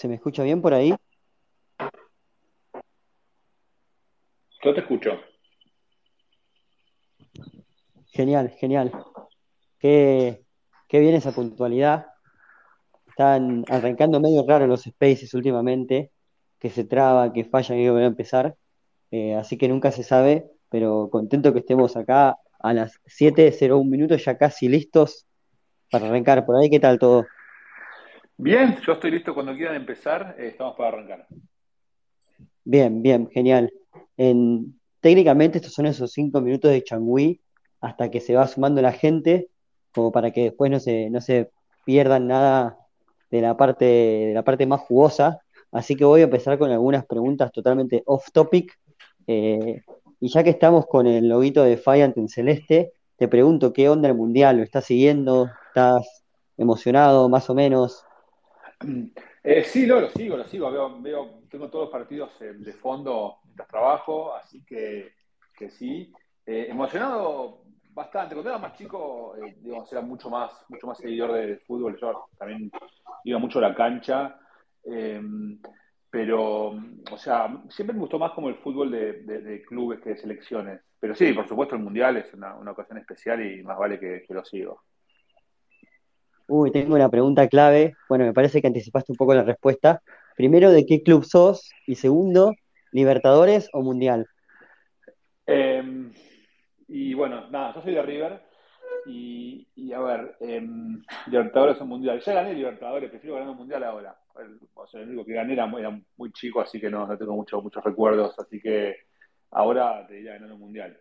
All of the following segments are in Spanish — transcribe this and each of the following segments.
¿Se me escucha bien por ahí? Yo te escucho. Genial, genial. Qué, qué bien esa puntualidad. Están arrancando medio raro los spaces últimamente, que se traba, que fallan y que van a empezar. Eh, así que nunca se sabe, pero contento que estemos acá a las 7.01 minutos, ya casi listos para arrancar. Por ahí, ¿qué tal todo? Bien, yo estoy listo cuando quieran empezar, eh, estamos para arrancar. Bien, bien, genial. En, técnicamente estos son esos cinco minutos de changüí hasta que se va sumando la gente, como para que después no se, no se pierdan nada de la parte, de la parte más jugosa. Así que voy a empezar con algunas preguntas totalmente off topic. Eh, y ya que estamos con el loguito de Defiant en celeste, te pregunto qué onda el mundial, ¿lo estás siguiendo? ¿Estás emocionado más o menos? Eh, sí, lo, lo sigo, lo sigo. Veo, veo, tengo todos los partidos eh, de fondo mientras trabajo, así que, que sí. Eh, emocionado bastante. Cuando era más chico, eh, digamos, era mucho más, mucho más seguidor de fútbol. Yo también iba mucho a la cancha. Eh, pero, o sea, siempre me gustó más como el fútbol de, clubes que de selecciones. Pero sí, por supuesto, el Mundial es una, ocasión especial y más vale que lo sigo. Uy, tengo una pregunta clave. Bueno, me parece que anticipaste un poco la respuesta. Primero, ¿de qué club sos? Y segundo, ¿Libertadores o Mundial? Eh, y bueno, nada, yo soy de River y, y a ver, eh, Libertadores o Mundial. Ya gané Libertadores, prefiero ganar un Mundial ahora. El, o sea, el único que gané era, muy era muy chico, así que no, no tengo mucho- muchos recuerdos, así que ahora te diría ganar un Mundial.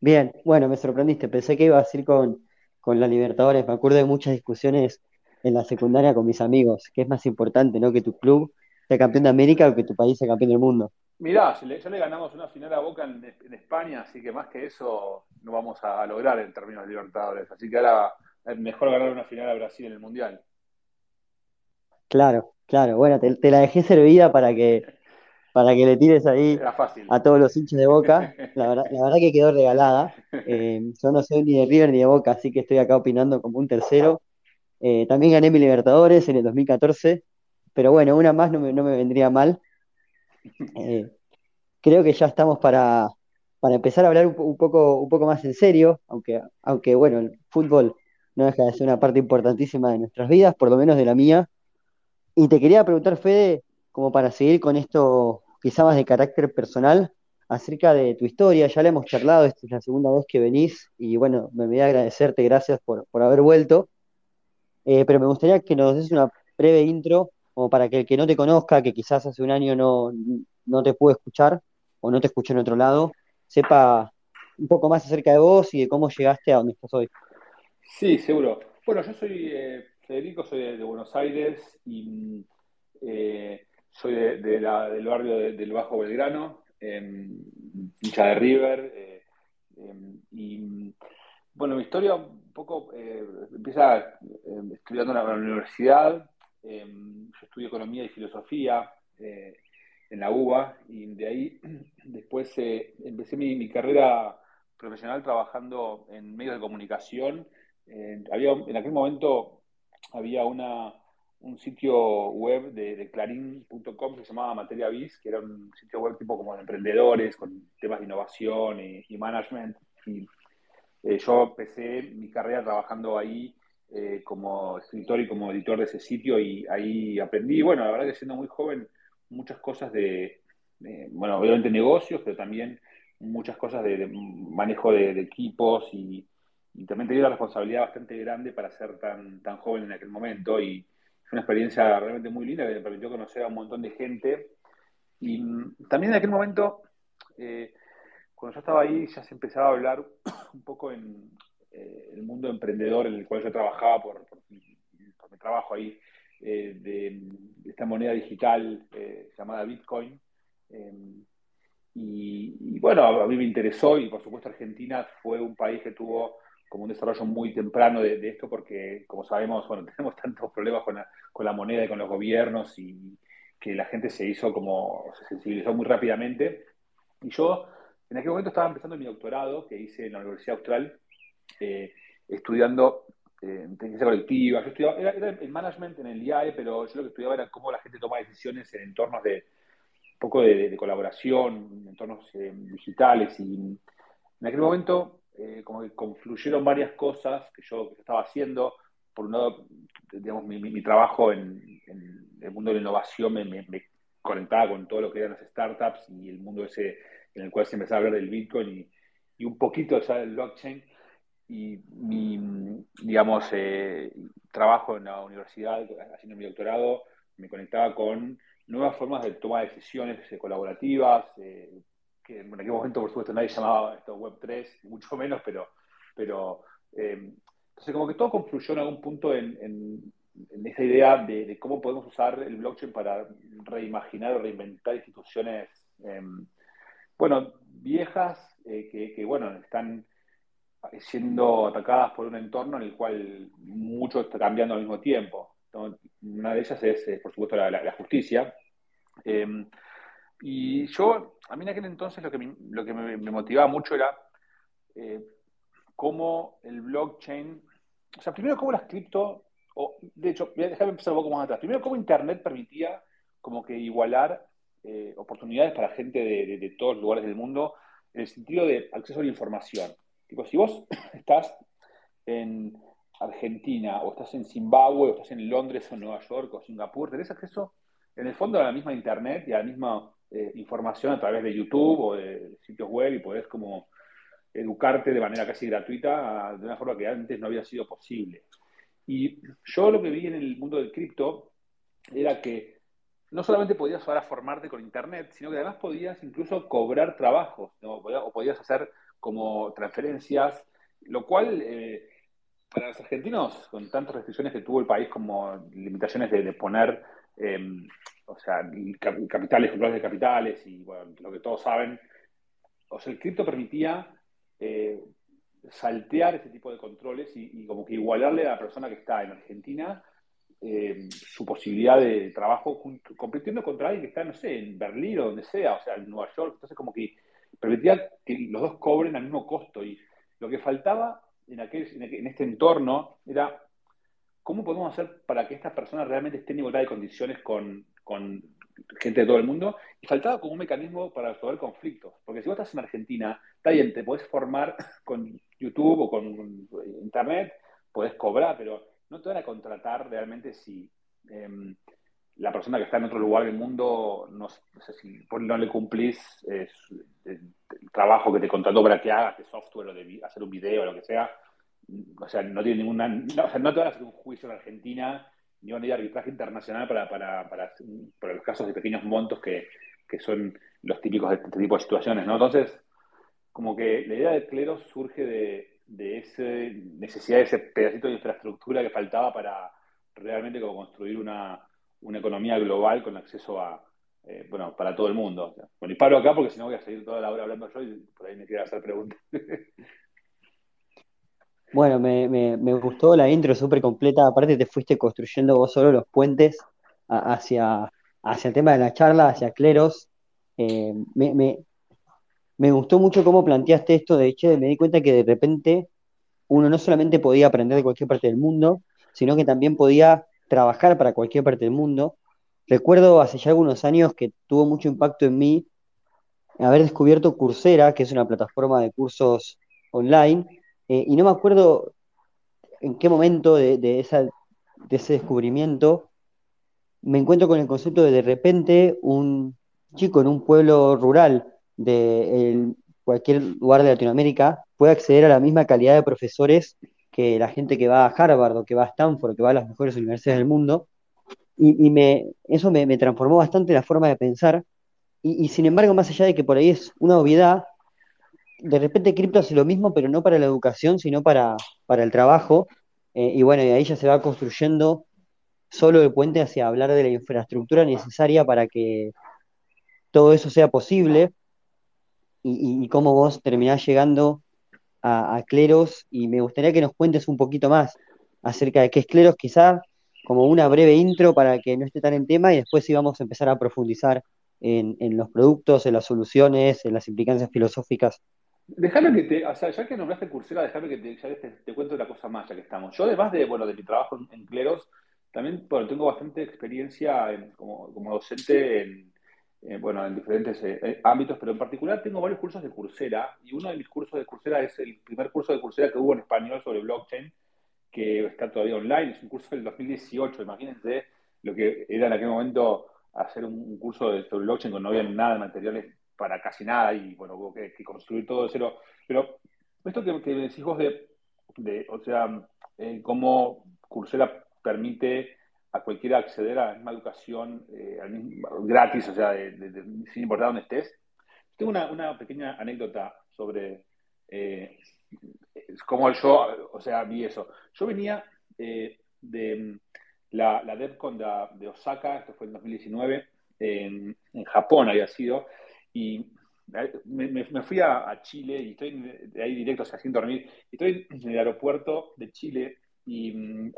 Bien, bueno, me sorprendiste. Pensé que ibas a ir con, con la Libertadores. Me acuerdo de muchas discusiones en la secundaria con mis amigos. ¿Qué es más importante, no? Que tu club sea campeón de América o que tu país sea campeón del mundo. Mirá, le- ya le ganamos una final a Boca en, en España, así que más que eso no vamos a, a lograr en términos de Libertadores. Así que ahora es mejor ganar una final a Brasil en el Mundial. Claro, claro. Bueno, te, te la dejé servida para que, para que le tires ahí a todos los hinchas de Boca. La verdad, la verdad que quedó regalada. Eh, yo no soy ni de River ni de Boca, así que estoy acá opinando como un tercero. Eh, también gané mi Libertadores en el 2014, pero bueno, una más no me, no me vendría mal. Eh, creo que ya estamos para, para empezar a hablar un poco, un poco más en serio, aunque, aunque bueno, el fútbol no deja de ser una parte importantísima de nuestras vidas, por lo menos de la mía. Y te quería preguntar, Fede, como para seguir con esto quizá más de carácter personal, acerca de tu historia, ya la hemos charlado, esta es la segunda vez que venís y bueno, me voy a agradecerte, gracias por, por haber vuelto, Eh, pero me gustaría que nos des una breve intro, como para que el que no te conozca, que quizás hace un año no, no te pudo escuchar o no te escuchó en otro lado, sepa un poco más acerca de vos y de cómo llegaste a donde estás hoy. Sí, seguro. Bueno, yo soy eh, Federico, soy de, de Buenos Aires y mm, eh, soy de, la- del barrio de- del Bajo Belgrano, eh, hincha de River. eh, eh, y bueno, mi historia un poco eh, empieza eh, estudiando en la, universidad. yo estudié economía y filosofía eh, en la UBA y de ahí después eh, empecé mi, carrera profesional trabajando en medios de comunicación en aquel momento había una, un sitio web de, de clarín.com que se llamaba Materia Biz, que era un sitio web tipo como de emprendedores, con temas de innovación y, management. Y eh, yo empecé mi carrera trabajando ahí eh, como escritor y como editor de ese sitio y ahí aprendí, bueno, la verdad que siendo muy joven, muchas cosas de, bueno, obviamente negocios, pero también muchas cosas de, manejo de, de equipos y, y también tenía una responsabilidad bastante grande para ser tan, tan joven en aquel momento y una experiencia realmente muy linda que me permitió conocer a un montón de gente y también en aquel momento, eh, cuando yo estaba ahí, ya se empezaba a hablar un poco en eh, el mundo emprendedor en el cual yo trabajaba por, mi, trabajo ahí, eh, de, esta moneda digital llamada Bitcoin. Y, y, bueno, a mí me interesó y por supuesto Argentina fue un país que tuvo como un desarrollo muy temprano de, de esto porque, como sabemos, bueno, tenemos tantos problemas con la, con la moneda y con los gobiernos y que la gente se hizo como, se sensibilizó muy rápidamente. Y yo en aquel momento estaba empezando mi doctorado que hice en la Universidad Austral, eh, estudiando eh, inteligencia colectiva. Yo estudiaba, era, era, el management en el IAE, pero yo lo que estudiaba era cómo la gente toma decisiones en entornos de un poco de, de colaboración, en entornos eh, digitales. Y en aquel momento, eh, como que confluyeron varias cosas que yo, estaba haciendo. Por un lado, digamos, mi, trabajo en, el mundo de la innovación me, conectaba con todo lo que eran las startups y el mundo ese en el cual se empezaba a hablar del Bitcoin y, y un poquito ya del blockchain y mi, digamos, eh, trabajo en la universidad, haciendo mi doctorado, me conectaba con nuevas formas de tomar decisiones eh, colaborativas, eh, que en aquel momento, por supuesto, nadie llamaba esto Web3, mucho menos, pero, pero eh, entonces como que todo confluyó en algún punto en, en, esa idea de, cómo podemos usar el blockchain para reimaginar o reinventar instituciones, em, bueno, viejas, eh, que, que, bueno, están siendo atacadas por un entorno en el cual mucho está cambiando al mismo tiempo. Una de ellas es, eh, por supuesto, la, justicia. Y yo, a mí en aquel entonces lo que me, lo que me, motivaba mucho era eh, cómo el blockchain, o sea, primero cómo las cripto, o de hecho, déjame empezar un poco más atrás. Primero, cómo Internet permitía como que igualar eh, oportunidades para gente de, de, de todos los lugares del mundo en el sentido de acceso a la información. Tipo, si vos estás en Argentina, o estás en Zimbabue, o estás en Londres, o Nueva York, o Singapur, tenés acceso, en el fondo, a la misma Internet y a la misma eh, información a través de YouTube o de sitios web y podés como educarte de manera casi gratuita de una forma que antes no había sido posible. Y yo lo que vi en el mundo del cripto era que no solamente podías ahora formarte con Internet, sino que además podías incluso cobrar trabajos, o podías hacer como transferencias, lo cual eh, para los argentinos, con tantas restricciones que tuvo el país como limitaciones de, poner, eh, o sea, capitales, controles de capitales y bueno, lo que todos saben, o sea, el cripto permitía eh, saltear ese tipo de controles y, como que igualarle a la persona que está en Argentina eh, su posibilidad de trabajo compitiendo contra alguien que está, no sé, en Berlín o donde sea, o sea, en Nueva York, entonces como que permitía que los dos cobren al mismo costo. Y lo que faltaba en, aquel, en este entorno era cómo podemos hacer para que estas personas realmente estén en igualdad de condiciones con, con gente de todo el mundo. Y faltaba como un mecanismo para resolver conflictos. Porque si vos estás en Argentina, está bien, te podés formar con YouTube o con Internet, podés cobrar, pero no te van a contratar realmente si... Eh, la persona que está en otro lugar del mundo, no, no sé si no le cumplís eh, el, trabajo que te contrató para que hagas de software o de hacer un video o lo que sea, o sea, no tiene ninguna, no, o sea, no te van a hacer un juicio en Argentina ni van arbitraje internacional para, para, para, para, los casos de pequeños montos que, que son los típicos de este tipo de situaciones, ¿no? Entonces, como que la idea de clero surge de, de esa necesidad de ese pedacito de infraestructura que faltaba para realmente como construir una, una economía global con acceso a, eh, bueno, para todo el mundo. Bueno, y paro acá porque si no voy a seguir toda la hora hablando yo y por ahí me quiero hacer preguntas. Bueno, me, me, me, gustó la intro súper completa. Aparte, te fuiste construyendo vos solo los puentes hacia, hacia el tema de la charla, hacia cleros. Eh, me, me, me, gustó mucho cómo planteaste esto. De hecho, me di cuenta que de repente uno no solamente podía aprender de cualquier parte del mundo, sino que también podía trabajar para cualquier parte del mundo. Recuerdo hace ya algunos años que tuvo mucho impacto en mí haber descubierto Coursera, que es una plataforma de cursos online, eh, y no me acuerdo en qué momento de, ese descubrimiento me encuentro con el concepto de de repente un chico en un pueblo rural de cualquier lugar de Latinoamérica puede acceder a la misma calidad de profesores que la gente que va a Harvard o que va a Stanford, que va a las mejores universidades del mundo, y, eso me, me, transformó bastante la forma de pensar, y, y, sin embargo, más allá de que por ahí es una obviedad, de repente cripto hace lo mismo, pero no para la educación, sino para, para el trabajo, eh, y bueno, y ahí ya se va construyendo solo el puente hacia hablar de la infraestructura necesaria para que todo eso sea posible, y, cómo vos terminás llegando a, a, Cleros y me gustaría que nos cuentes un poquito más acerca de qué es Cleros, quizá como una breve intro para que no esté tan en tema y después sí vamos a empezar a profundizar en, en los productos, en las soluciones, en las implicancias filosóficas Déjame que te, o sea, ya que nombraste Coursera, déjame que te, ya te, te cuento una cosa más, ya que estamos. Yo, además de, bueno, de mi trabajo en, Cleros, también, bueno, tengo bastante experiencia como, como, docente en, bueno, en diferentes eh, eh, ámbitos, pero en particular tengo varios cursos de Coursera, y uno de mis cursos de Coursera es el primer curso de Coursera que hubo en español sobre blockchain, que está todavía online, es un curso del 2018, imagínense lo que era en aquel momento hacer un, curso de, sobre blockchain cuando no había nada de materiales para casi nada y bueno, hubo que, construir todo de cero. Pero esto que, que decís vos de, o sea, eh, cómo Coursera permite a cualquiera acceder a la misma educación eh, gratis, o sea, sin importar dónde estés. Tengo una, una pequeña anécdota sobre eh, cómo yo, o sea, vi eso. Yo venía eh, de la, la DevCon de, Osaka, esto fue en 2019, en, en Japón había sido, y me, fui a, Chile y estoy ahí directo, o sea, sin dormir, estoy en el aeropuerto de Chile y mm,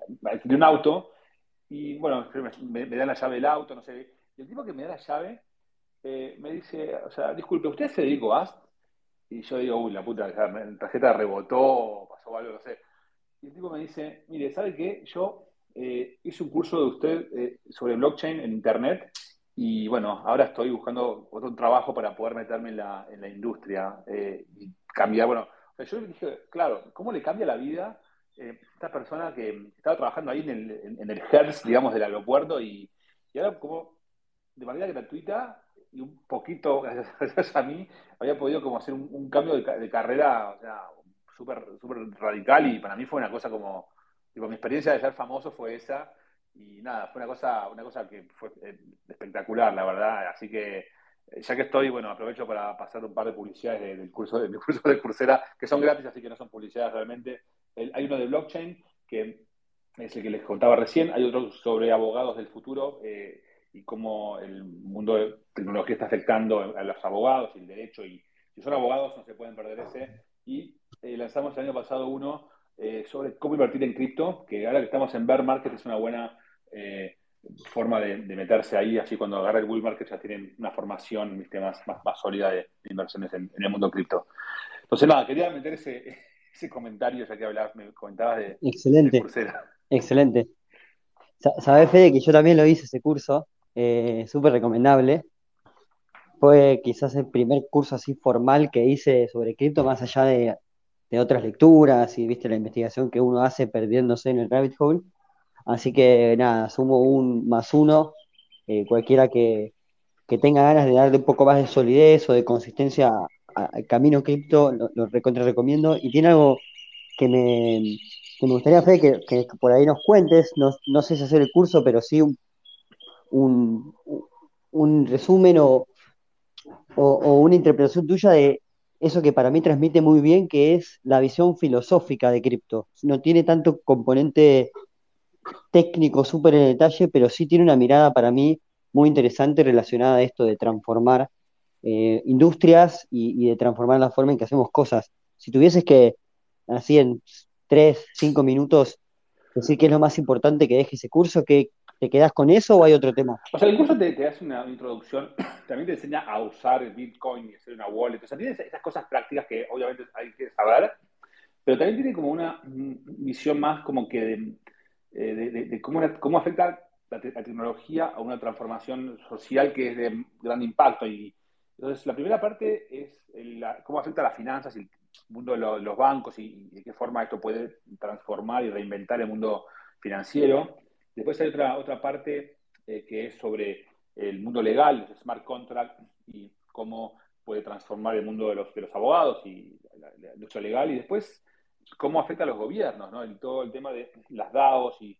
de un auto y bueno, me, me, dan la llave del auto, no sé, y el tipo que me da la llave eh, me dice, o sea, disculpe, ¿usted es Federico Ast? Y yo digo, uy, la puta, la tarjeta rebotó, pasó algo, no sé. Y el tipo me dice, mire, ¿sabe qué? Yo eh, hice un curso de usted eh, sobre blockchain en internet y bueno, ahora estoy buscando otro trabajo para poder meterme en la, en la industria eh, y cambiar. Bueno, yo dije, claro, ¿cómo le cambia la vida eh, esta persona que estaba trabajando ahí en el, en, el HERS, digamos, del aeropuerto y, y, ahora como de manera gratuita y un poquito, gracias a mí, había podido como hacer un, cambio de, carrera, o sea, súper super radical y para mí fue una cosa como, digo, mi experiencia de ser famoso fue esa y nada, fue una cosa, una cosa que fue eh, espectacular, la verdad. Así que eh, ya que estoy, bueno, aprovecho para pasar un par de publicidades del curso, del curso de Coursera, que son gratis, así que no son publicidades realmente. hay uno de blockchain, que es el que les contaba recién, hay otro sobre abogados del futuro eh, y cómo el mundo de tecnología está afectando a los abogados y el derecho, y si son abogados no se pueden perder ese. Y lanzamos el año pasado uno sobre cómo invertir en cripto, que ahora que estamos en bear market es una buena eh, forma de, meterse ahí, así cuando agarra el bull market ya tienen una formación más, más, sólida de, inversiones en, el mundo cripto. Entonces, nada, quería meter ese, ese comentario, ya que hablabas, me comentabas de, excelente, Excelente. Sabes, Fede, que yo también lo hice ese curso, eh, súper recomendable. Fue quizás el primer curso así formal que hice sobre cripto, más allá de, de otras lecturas y viste la investigación que uno hace perdiéndose en el rabbit hole Así que nada, sumo un más uno. Eh, cualquiera que, tenga ganas de darle un poco más de solidez o de consistencia al camino cripto, lo, recontra recomiendo. Y tiene algo que me, gustaría, hacer que, por ahí nos cuentes. No, sé si hacer el curso, pero sí un, un, resumen o, o, una interpretación tuya de eso que para mí transmite muy bien, que es la visión filosófica de cripto. No tiene tanto componente técnico súper en detalle, pero sí tiene una mirada para mí muy interesante relacionada a esto de transformar eh, industrias y, de transformar la forma en que hacemos cosas. Si tuvieses que, así en tres, cinco minutos, decir qué es lo más importante que deje ese curso, ¿qué, ¿te quedas con eso o hay otro tema? O sea, el curso te, hace una introducción, también te enseña a usar el Bitcoin y hacer una wallet, o sea, tiene esas cosas prácticas que obviamente hay que saber, pero también tiene como una visión más como que de, eh, de, cómo, cómo, afecta la, tecnología a una transformación social que es de gran impacto. Y, entonces, la primera parte es cómo afecta a las finanzas y el mundo de, los bancos y, de qué forma esto puede transformar y reinventar el mundo financiero. Después hay otra, otra parte eh, que es sobre el mundo legal, los smart contracts y cómo puede transformar el mundo de los, de los abogados y la, la legal. Y después cómo afecta a los gobiernos, ¿no? Y todo el tema de las DAOs y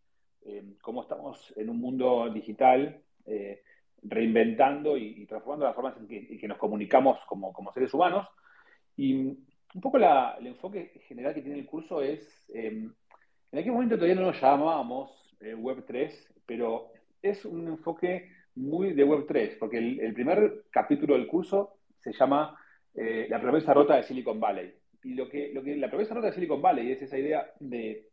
eh, cómo estamos en un mundo digital eh, reinventando y, transformando las formas en que, nos comunicamos como, seres humanos. Y un poco el enfoque general que tiene el curso es, em, en aquel momento todavía no nos llamábamos eh, Web3, pero es un enfoque muy de Web3, porque el, el primer capítulo del curso se llama La promesa rota de Silicon Valley lo que, lo que la promesa rota de Silicon Valley es esa idea de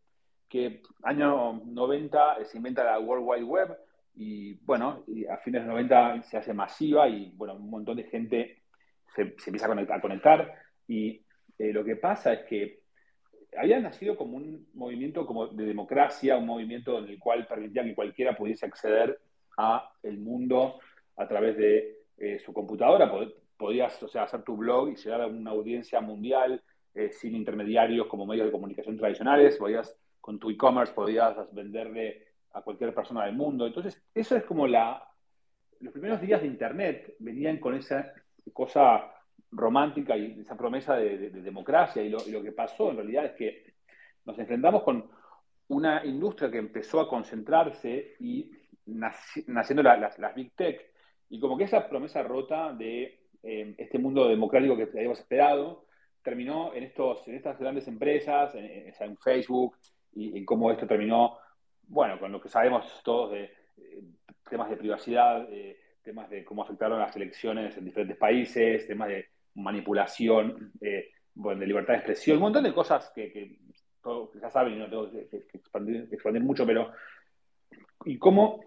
que año 90 se inventa la World Wide Web y bueno, y a fines de 90 se hace masiva y bueno, un montón de gente se, empieza a conectar, y lo que pasa es que había nacido como un movimiento como de democracia, un movimiento en el cual permitía que cualquiera pudiese acceder a el mundo a través de su computadora. Podías o sea, hacer tu blog y llegar a una audiencia mundial sin intermediarios como medios de comunicación tradicionales. Podías, con tu e-commerce, podías venderle a cualquier persona del mundo. Entonces, eso es como la... Los primeros días de Internet venían con esa cosa romántica y esa promesa de, democracia y lo, que pasó en realidad es que nos enfrentamos con una industria que empezó a concentrarse y naciendo las, Big Tech y como que esa promesa rota de eh, este mundo democrático que habíamos esperado terminó en, estos, en estas grandes empresas, en, Facebook y en cómo esto terminó bueno, con lo que sabemos todos de eh, temas de privacidad, temas de cómo afectaron las elecciones en diferentes países, temas de manipulación, eh, bueno, de libertad de expresión, un montón de cosas que, todos ya saben y no tengo que, expandir, mucho, pero y cómo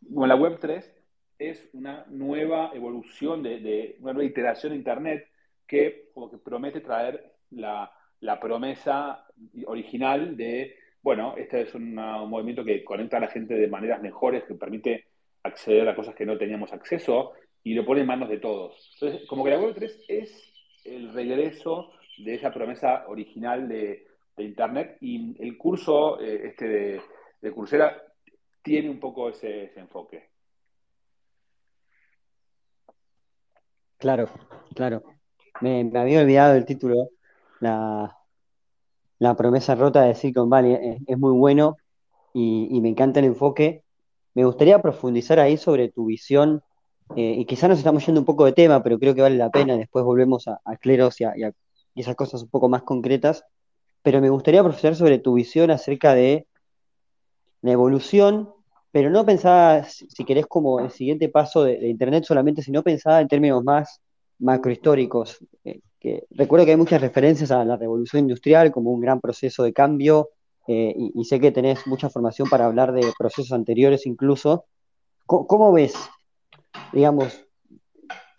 la Web 3 es una nueva evolución de, una nueva iteración de Internet que como que promete traer la, promesa original de bueno, este es un movimiento que conecta a la gente de maneras mejores, que permite acceder a cosas que no teníamos acceso y lo pone en manos de todos. Entonces, como que la Web 3 es el regreso de esa promesa original de, Internet y el curso eh, este de, de, Coursera tiene un poco ese, enfoque. Claro, claro. Me, había olvidado el título, la, la promesa rota de Silicon Valley es, muy bueno y, me encanta el enfoque. Me gustaría profundizar ahí sobre tu visión, eh, y quizás nos estamos yendo un poco de tema, pero creo que vale la pena, después volvemos a, Cleros y a, esas cosas un poco más concretas, pero me gustaría profundizar sobre tu visión acerca de la evolución, pero no pensaba, si querés, como el siguiente paso de, Internet solamente, sino pensaba en términos más macrohistóricos. Eh, que recuerdo que hay muchas referencias a la revolución industrial como un gran proceso de cambio, eh, y, sé que tenés mucha formación para hablar de procesos anteriores incluso. ¿Cómo, ves, digamos,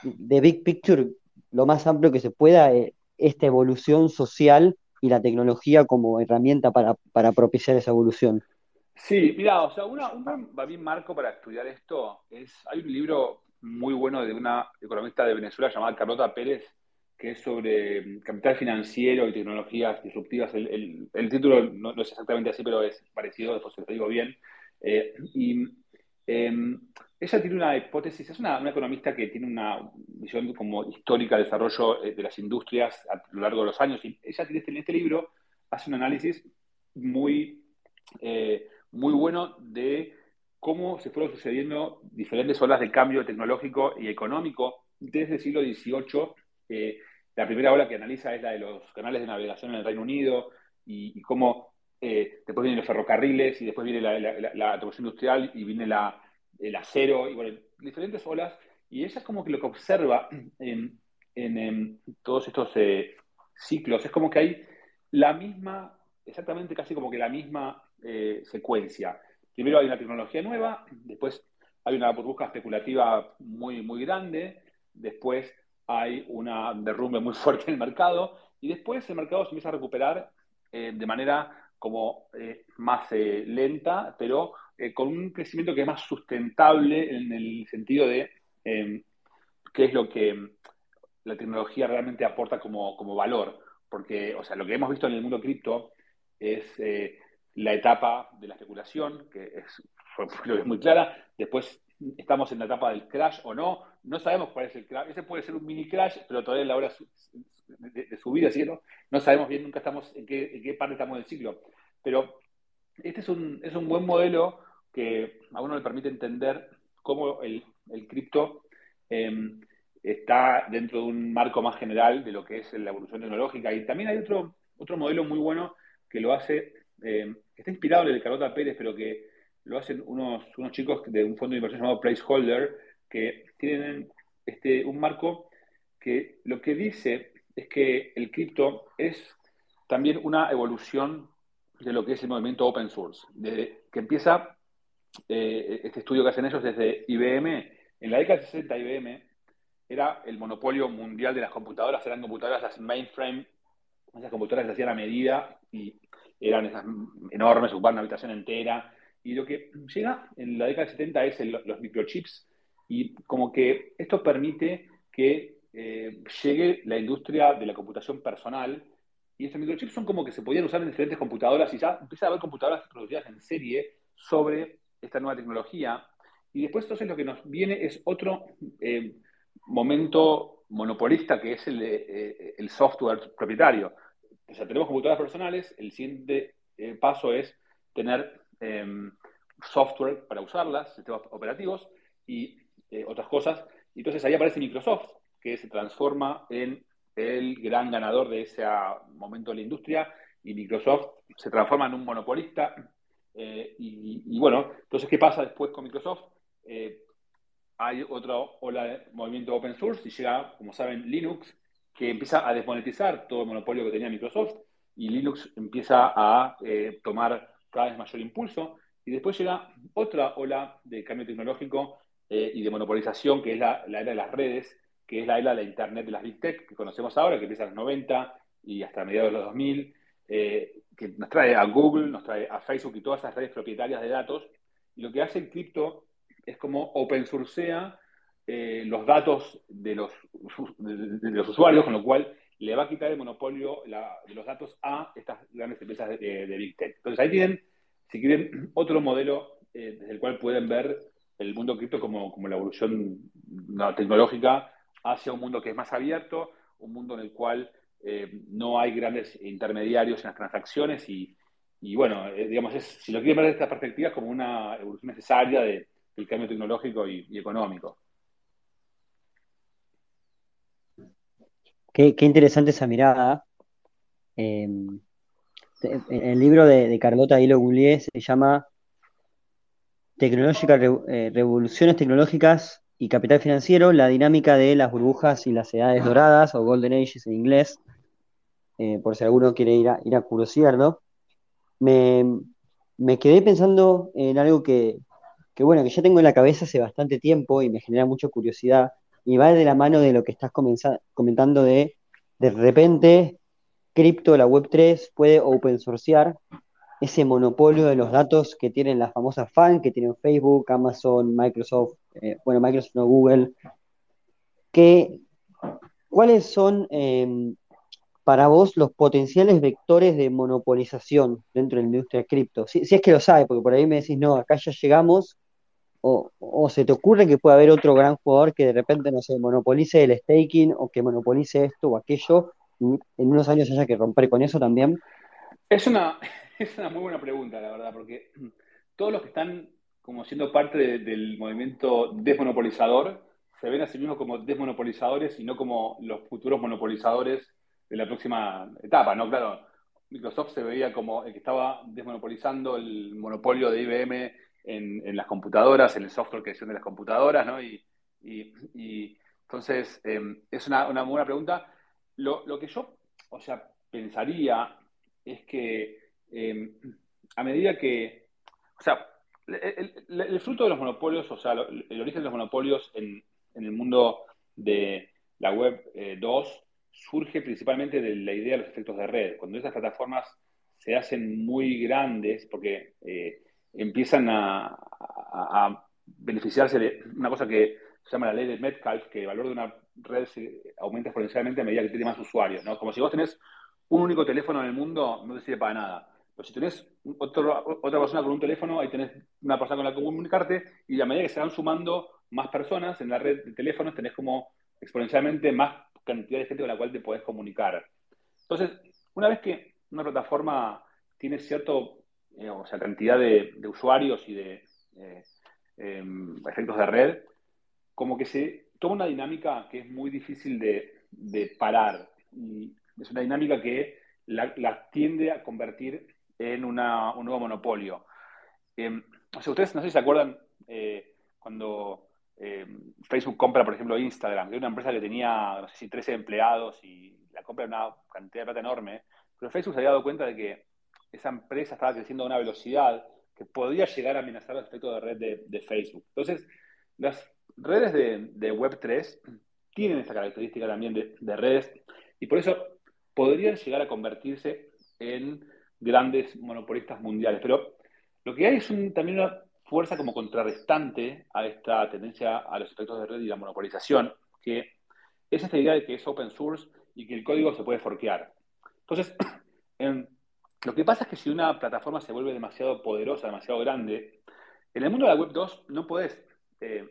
de Big Picture, lo más amplio que se pueda, eh, esta evolución social y la tecnología como herramienta para, propiciar esa evolución? Sí, mira, o sea, un bien marco para estudiar esto es, hay un libro muy bueno de una economista de Venezuela llamada Carlota Pérez, que es sobre mm, capital financiero y tecnologías disruptivas. El, título no, es exactamente así, pero es parecido, después se lo digo bien. Eh, y em, ella tiene una hipótesis, es una, economista que tiene una visión como histórica de desarrollo eh, de las industrias a lo largo de los años. Y ella tiene este, en este libro hace un análisis muy, eh, muy bueno de cómo se fueron sucediendo diferentes olas de cambio tecnológico y económico desde el siglo XVIII la primera ola que analiza es la de los canales de navegación en el Reino Unido y, cómo eh, después vienen los ferrocarriles y después viene la, la, industrial y viene el acero y bueno, diferentes olas. Y ella es como que lo que observa en, todos estos eh, ciclos, es como que hay la misma, exactamente casi como que la misma eh, secuencia. Primero hay una tecnología nueva, después hay una burbuja especulativa muy, muy grande, después hay una derrumbe muy fuerte en el mercado y después el mercado se empieza a recuperar eh, de manera como eh, más eh, lenta, pero con un crecimiento que es más sustentable en el sentido de em, qué es lo que la tecnología realmente aporta como, como, valor. Porque, o sea, lo que hemos visto en el mundo cripto es la etapa de la especulación, que es, es muy clara, después estamos en la etapa del crash o no, no sabemos cuál es el crash, ese puede ser un mini crash, pero todavía en la hora de, su vida, ¿sí? ¿no? no sabemos bien nunca estamos en qué, parte estamos del ciclo, pero este es un, es un buen modelo que a uno le permite entender cómo el, el cripto em, está dentro de un marco más general de lo que es la evolución tecnológica. Y también hay otro, otro modelo muy bueno que lo hace, que está inspirado en el Carlota Pérez, pero que lo hacen unos, unos chicos de un fondo de inversión llamado Placeholder, que tienen este, un marco que lo que dice es que el cripto es también una evolución de lo que es el movimiento open source, que empieza eh, este estudio que hacen ellos desde IBM. En la década de 60 IBM era el monopolio mundial de las computadoras, eran computadoras las mainframe esas computadoras se hacían a medida y eran esas enormes, ocupaban una habitación entera. Y lo que llega en la década del 70 es los microchips y como que esto permite que eh, llegue la industria de la computación personal y estos microchips son como que se podían usar en diferentes computadoras y ya empieza a haber computadoras producidas en serie sobre esta nueva tecnología. Y después entonces lo que nos viene es otro eh, momento monopolista que es el, eh, el software propietario. O sea, tenemos computadoras personales, el siguiente eh, paso es tener em, software para usarlas, sistemas operativos y otras cosas. Y entonces ahí aparece Microsoft, que se transforma en el gran ganador de ese momento de la industria y Microsoft se transforma en un monopolista. y, bueno, entonces, ¿qué pasa después con Microsoft? Eh, hay otra ola de movimiento open source y llega, como saben, Linux, que empieza a desmonetizar todo el monopolio que tenía Microsoft y Linux empieza a eh, tomar cada vez mayor impulso. Y después llega otra ola de cambio tecnológico eh, y de monopolización, que es la, era de las redes, que es la era de la Internet de las Big Tech, que conocemos ahora, que empieza en los 90 y hasta mediados de los 2000, que nos trae a Google, nos trae a Facebook y todas esas redes propietarias de datos. Y lo que hace el cripto es como open sourcea eh, los datos de los, de, los usuarios, con lo cual le va a quitar el monopolio de los datos a estas grandes empresas de, Big Tech. Entonces ahí tienen, si quieren, otro modelo eh, desde el cual pueden ver el mundo cripto como, como la evolución tecnológica hacia un mundo que es más abierto, un mundo en el cual eh, no hay grandes intermediarios en las transacciones y, bueno, digamos, si lo quieren ver desde esta perspectiva, es como una evolución necesaria de, el cambio tecnológico y, económico. Qué, interesante esa mirada. Em, el libro de, Carlota Hilo Goulier se llama eh, Revoluciones Tecnológicas y Capital Financiero, la dinámica de las burbujas y las edades doradas, o Golden Ages en inglés, eh, por si alguno quiere ir a, ir a. Me, me quedé pensando en algo que, que bueno, que ya tengo en la cabeza hace bastante tiempo y me genera mucha curiosidad, y va de la mano de lo que estás comentando de, de repente, cripto, la Web3 puede open sourcear ese monopolio de los datos que tienen las famosas FAN, que tienen Facebook, Amazon, Microsoft, eh, bueno, Microsoft no Google, que, ¿cuáles son em, para vos los potenciales vectores de monopolización dentro de la industria cripto? Si, si, es que lo sabe, porque por ahí me decís, no, acá ya llegamos o, se te ocurre que puede haber otro gran jugador que de repente, no sé, monopolice el staking o que monopolice esto o aquello, y en unos años haya que romper con eso también? Es una, es una muy buena pregunta, la verdad, porque todos los que están como siendo parte del movimiento desmonopolizador se ven a sí mismos como desmonopolizadores y no como los futuros monopolizadores de la próxima etapa, ¿no? Claro, Microsoft se veía como el que estaba desmonopolizando el monopolio de IBM en, las computadoras, en el software que de las computadoras, ¿no? Y, entonces, em, es una, buena pregunta. Lo, que yo, o sea, pensaría es que em, a medida que, o sea, el, fruto de los monopolios, o sea, el origen de los monopolios en, el mundo de la web 2 eh, surge principalmente de la idea de los efectos de red. Cuando esas plataformas se hacen muy grandes, porque eh, empiezan a, beneficiarse de una cosa que se llama la ley de Metcalf, que el valor de una red aumenta exponencialmente a medida que tiene más usuarios, ¿no? Como si vos tenés un único teléfono en el mundo, no te sirve para nada. Pero si tenés otra persona con un teléfono, ahí tenés una persona con la que comunicarte, y a medida que se van sumando más personas en la red de teléfonos, tenés como exponencialmente más cantidad de gente con la cual te podés comunicar. Entonces, una vez que una plataforma tiene cierto eh, o sea, cantidad de, usuarios y de eh, em, efectos de red, como que se toma una dinámica que es muy difícil de, parar. Y es una dinámica que la, tiende a convertir en un nuevo monopolio. Em, o sea, ustedes no sé si se acuerdan eh, cuando Facebook compra, por ejemplo, Instagram, de una empresa que tenía, no sé si 13 empleados y la compra una cantidad de plata enorme, pero Facebook se había dado cuenta de que esa empresa estaba creciendo a una velocidad que podía llegar a amenazar el aspecto de red de, Facebook. Entonces, las redes de, Web3 tienen esta característica también de, redes y por eso podrían llegar a convertirse en grandes monopolistas mundiales. Pero lo que hay es también una fuerza como contrarrestante a esta tendencia a los efectos de red y la monopolización, que es esta idea de que es open source y que el código se puede forquear. Entonces, lo que pasa es que si una plataforma se vuelve demasiado poderosa, demasiado grande, en el mundo de la Web 2 no puedes eh,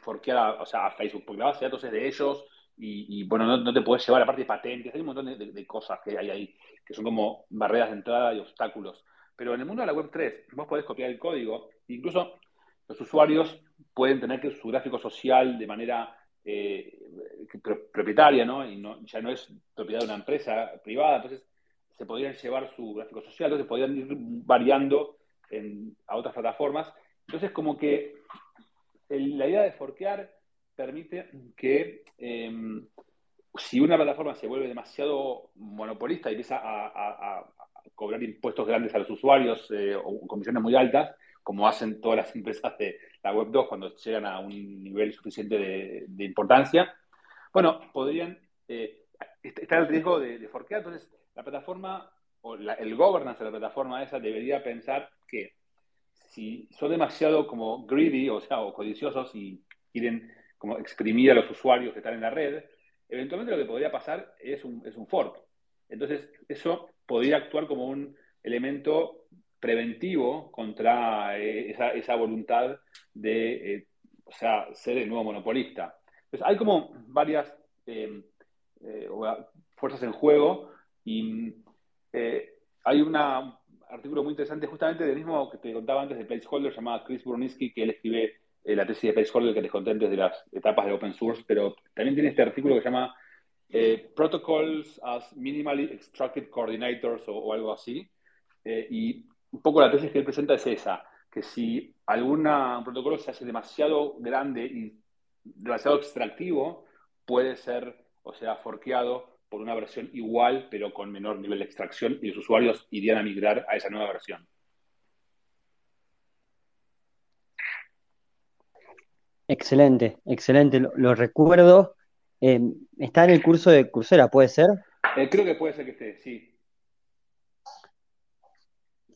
forquear a, o sea, Facebook, porque la base de datos es de ellos y, bueno, no, te puedes llevar, aparte de patentes, hay un montón de, cosas que hay ahí, que son como barreras de entrada y obstáculos. Pero en el mundo de la Web 3, vos podés copiar el código, incluso los usuarios pueden tener que su gráfico social de manera eh, propietaria, ¿no? Y ya no es propiedad de una empresa privada, entonces se podrían llevar su gráfico social, entonces podrían ir variando a otras plataformas. Entonces, como que la idea de forquear permite que em, si una plataforma se vuelve demasiado monopolista y empieza a, cobrar impuestos grandes a los usuarios eh, o comisiones muy altas, como hacen todas las empresas de la Web 2 cuando llegan a un nivel suficiente de, importancia, bueno, podrían eh, estar el riesgo de, de, forquear. Entonces, la plataforma o el governance de la plataforma esa debería pensar que si son demasiado como greedy, o sea, o codiciosos y quieren como exprimir a los usuarios que están en la red, eventualmente lo que podría pasar es un, es un fork. Entonces, eso podría actuar como un elemento preventivo contra eh, esa, voluntad de eh, o sea, ser el nuevo monopolista. Entonces, hay como varias em, eh, fuerzas en juego y hay un artículo muy interesante justamente del mismo que te contaba antes de Placeholder, llamado Chris Burniski, que él escribe eh, la tesis de Placeholder que te conté antes de las etapas de open source, pero también tiene este artículo que se llama eh, Protocols as Minimally Extracted Coordinators o, algo así. Eh, y un poco la tesis que él presenta es esa, que si algún protocolo se hace demasiado grande y demasiado extractivo, puede ser, o sea, forqueado por una versión igual, pero con menor nivel de extracción, y los usuarios irían a migrar a esa nueva versión. Excelente, excelente, lo, recuerdo. Eh, está en el curso de Coursera, ¿puede ser? Eh, creo que puede ser que esté, sí.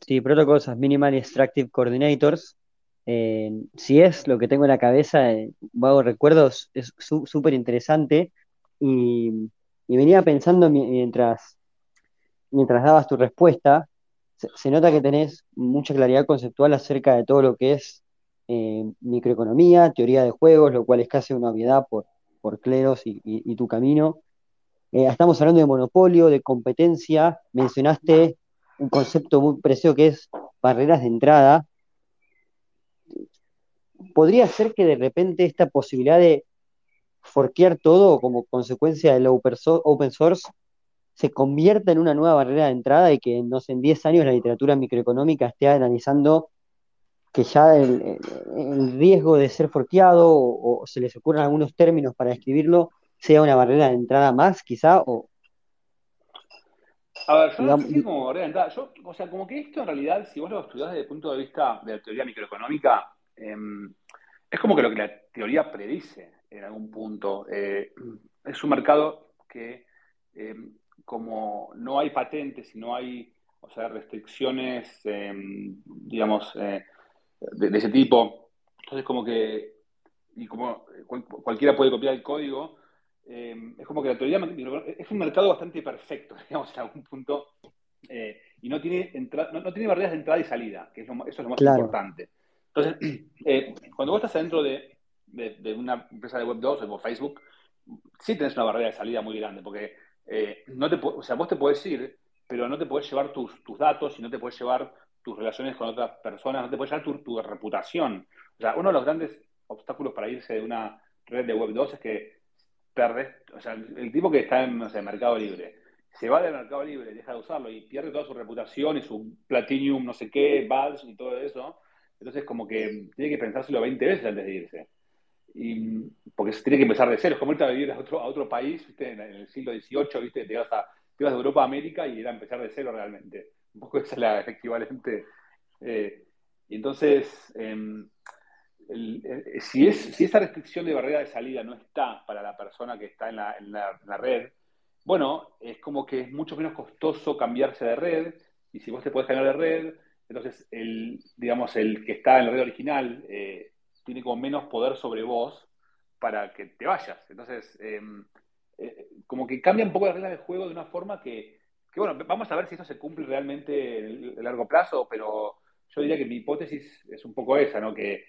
Sí, Protocols as Minimal Extractive Coordinators. Eh, si es lo que tengo en la cabeza, vago recuerdos, es súper interesante. Y, venía pensando mientras, mientras dabas tu respuesta, se, nota que tenés mucha claridad conceptual acerca de todo lo que es eh, microeconomía, teoría de juegos, lo cual es casi una obviedad por, por Cleros y, tu camino. Eh, estamos hablando de monopolio, de competencia, mencionaste un concepto muy precioso que es barreras de entrada. ¿Podría ser que de repente esta posibilidad de forquear todo como consecuencia del open source se convierta en una nueva barrera de entrada y que no sé, en 10 años la literatura microeconómica esté analizando que ya el, riesgo de ser forqueado o, se les ocurran algunos términos para describirlo sea una barrera de entrada más, quizá, o... A ver, yo no sé como barrera de entrada. Yo, o sea, como que esto en realidad, si vos lo estudiás desde el punto de vista de la teoría microeconómica, em, es como que lo que la teoría predice en algún punto. Eh, es un mercado que, em, como no hay patentes y no hay, o sea, restricciones, em, digamos, eh, de, ese tipo. Entonces, como que, y como cualquiera puede copiar el código, eh, es como que la teoría es un mercado bastante perfecto, digamos, en algún punto, eh, y no tiene, no, tiene barreras de entrada y salida, que es eso es lo más importante. Entonces, eh, cuando vos estás adentro de, de, una empresa de Web 2 o Facebook, sí tenés una barrera de salida muy grande, porque no te, o sea, vos te podés ir, pero no te podés llevar tus, tus datos y no te podés llevar tus relaciones con otras personas, no te puedes llevar tu, reputación. O sea, uno de los grandes obstáculos para irse de una red de Web 2 es que perdes, o sea, el, tipo que está en, no Mercado Libre, se va del Mercado Libre, deja de usarlo y pierde toda su reputación y su Platinum, no sé qué, badge y todo eso. Entonces, como que tiene que pensárselo 20 veces antes de irse. Porque se tiene que empezar de cero. Es como irte a vivir a otro, a otro país, ¿viste? En, el siglo XVIII, ¿viste? Te vas, a, te vas de Europa a América y era empezar de cero realmente. Un poco esa es la equivalente. Eh, y entonces, em, eh, si, es, si esa restricción de barrera de salida no está para la persona que está en la, red, bueno, es como que es mucho menos costoso cambiarse de red, y si vos te puedes cambiar de red, entonces el, digamos, el que está en la red original eh, tiene como menos poder sobre vos para que te vayas. Entonces, em, eh, como que cambia un poco las reglas del juego de una forma que, bueno, vamos a ver si esto se cumple realmente en el largo plazo, pero yo diría que mi hipótesis es un poco esa, ¿no? Que,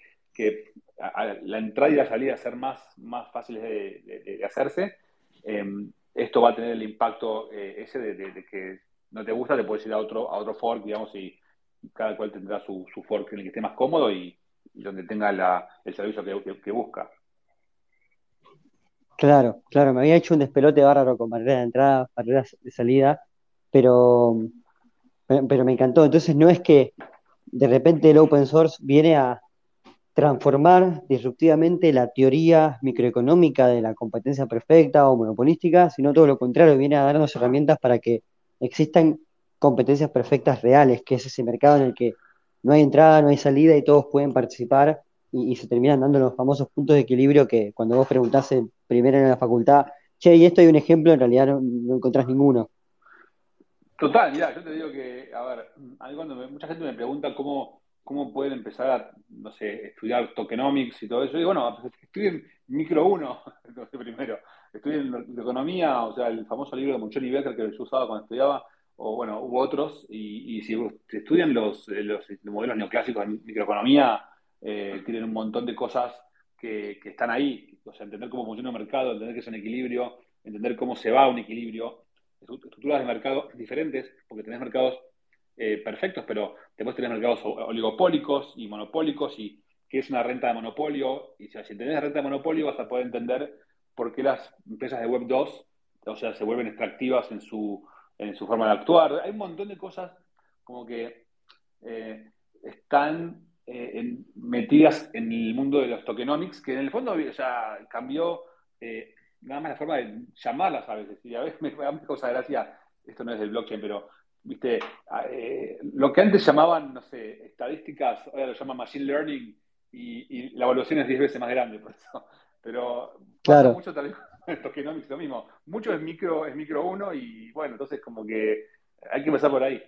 la entrada y la salida ser más, más fáciles de, hacerse, em, esto va a tener el impacto eh, ese de, que no te gusta, te puedes ir a otro, a otro fork, digamos, y cada cual tendrá su, fork en el que esté más cómodo y, donde tenga el servicio que, busca. Claro, claro, me había hecho un despelote bárbaro con barreras de entrada, barreras de salida, pero, pero me encantó. Entonces no es que de repente el open source viene a transformar disruptivamente la teoría microeconómica de la competencia perfecta o monopolística, sino todo lo contrario, viene a darnos herramientas para que existan competencias perfectas reales, que es ese mercado en el que no hay entrada, no hay salida y todos pueden participar y, se terminan dando los famosos puntos de equilibrio que cuando vos preguntás primero en la facultad, che, y esto hay un ejemplo, en realidad no, encontrás ninguno. Total, mira, yo te digo que, a ver, a mí cuando mucha gente me pregunta cómo, cómo pueden empezar a, no sé, estudiar tokenomics y todo eso, y digo, bueno, estudien micro uno, primero, estudien economía, o sea, el famoso libro de Monchoni Becker que yo usaba cuando estudiaba, o bueno, hubo otros, y, si estudian los, los, modelos neoclásicos de microeconomía, eh, tienen un montón de cosas que, están ahí, o sea, entender cómo funciona un mercado, entender que es un equilibrio, entender cómo se va a un equilibrio, estructuras de mercado diferentes, porque tenés mercados eh, perfectos, pero después tenés mercados oligopólicos y monopólicos, y qué es una renta de monopolio, y si, tenés renta de monopolio vas a poder entender por qué las empresas de Web 2, o sea, se vuelven extractivas en su en su forma de actuar. Hay un montón de cosas como que eh, están eh, metidas en el mundo de los tokenomics, que en el fondo ya cambió eh, nada más la forma de llamarlas a veces. Y a veces me, da causa gracia, esto no es del blockchain, pero viste, lo que antes llamaban, no sé, estadísticas, ahora lo llaman machine learning y, la evaluación es 10 veces más grande, por eso. Pero claro. mucho también lo mismo. Mucho es micro, es micro uno y bueno, entonces como que hay que empezar por ahí.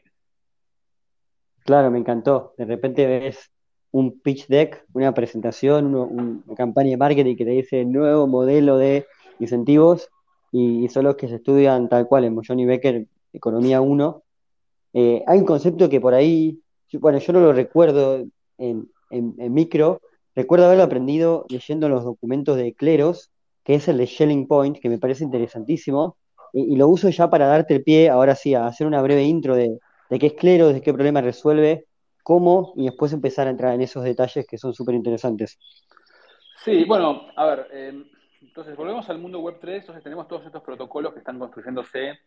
Claro, me encantó. De repente ves un pitch deck, una presentación, una campaña de marketing que te dice nuevo modelo de incentivos y, son los que se estudian tal cual en Johnny Becker, Economía 1. Eh, hay un concepto que por ahí, bueno, yo no lo recuerdo en, en micro, recuerdo haberlo aprendido leyendo los documentos de Cleros, que es el de Shelling Point, que me parece interesantísimo, y, lo uso ya para darte el pie, ahora sí, a hacer una breve intro de, qué es Clero, de qué problema resuelve, cómo, y después empezar a entrar en esos detalles que son súper interesantes. Sí, bueno, a ver, eh, entonces volvemos al mundo web 3, entonces tenemos todos estos protocolos que están construyéndose,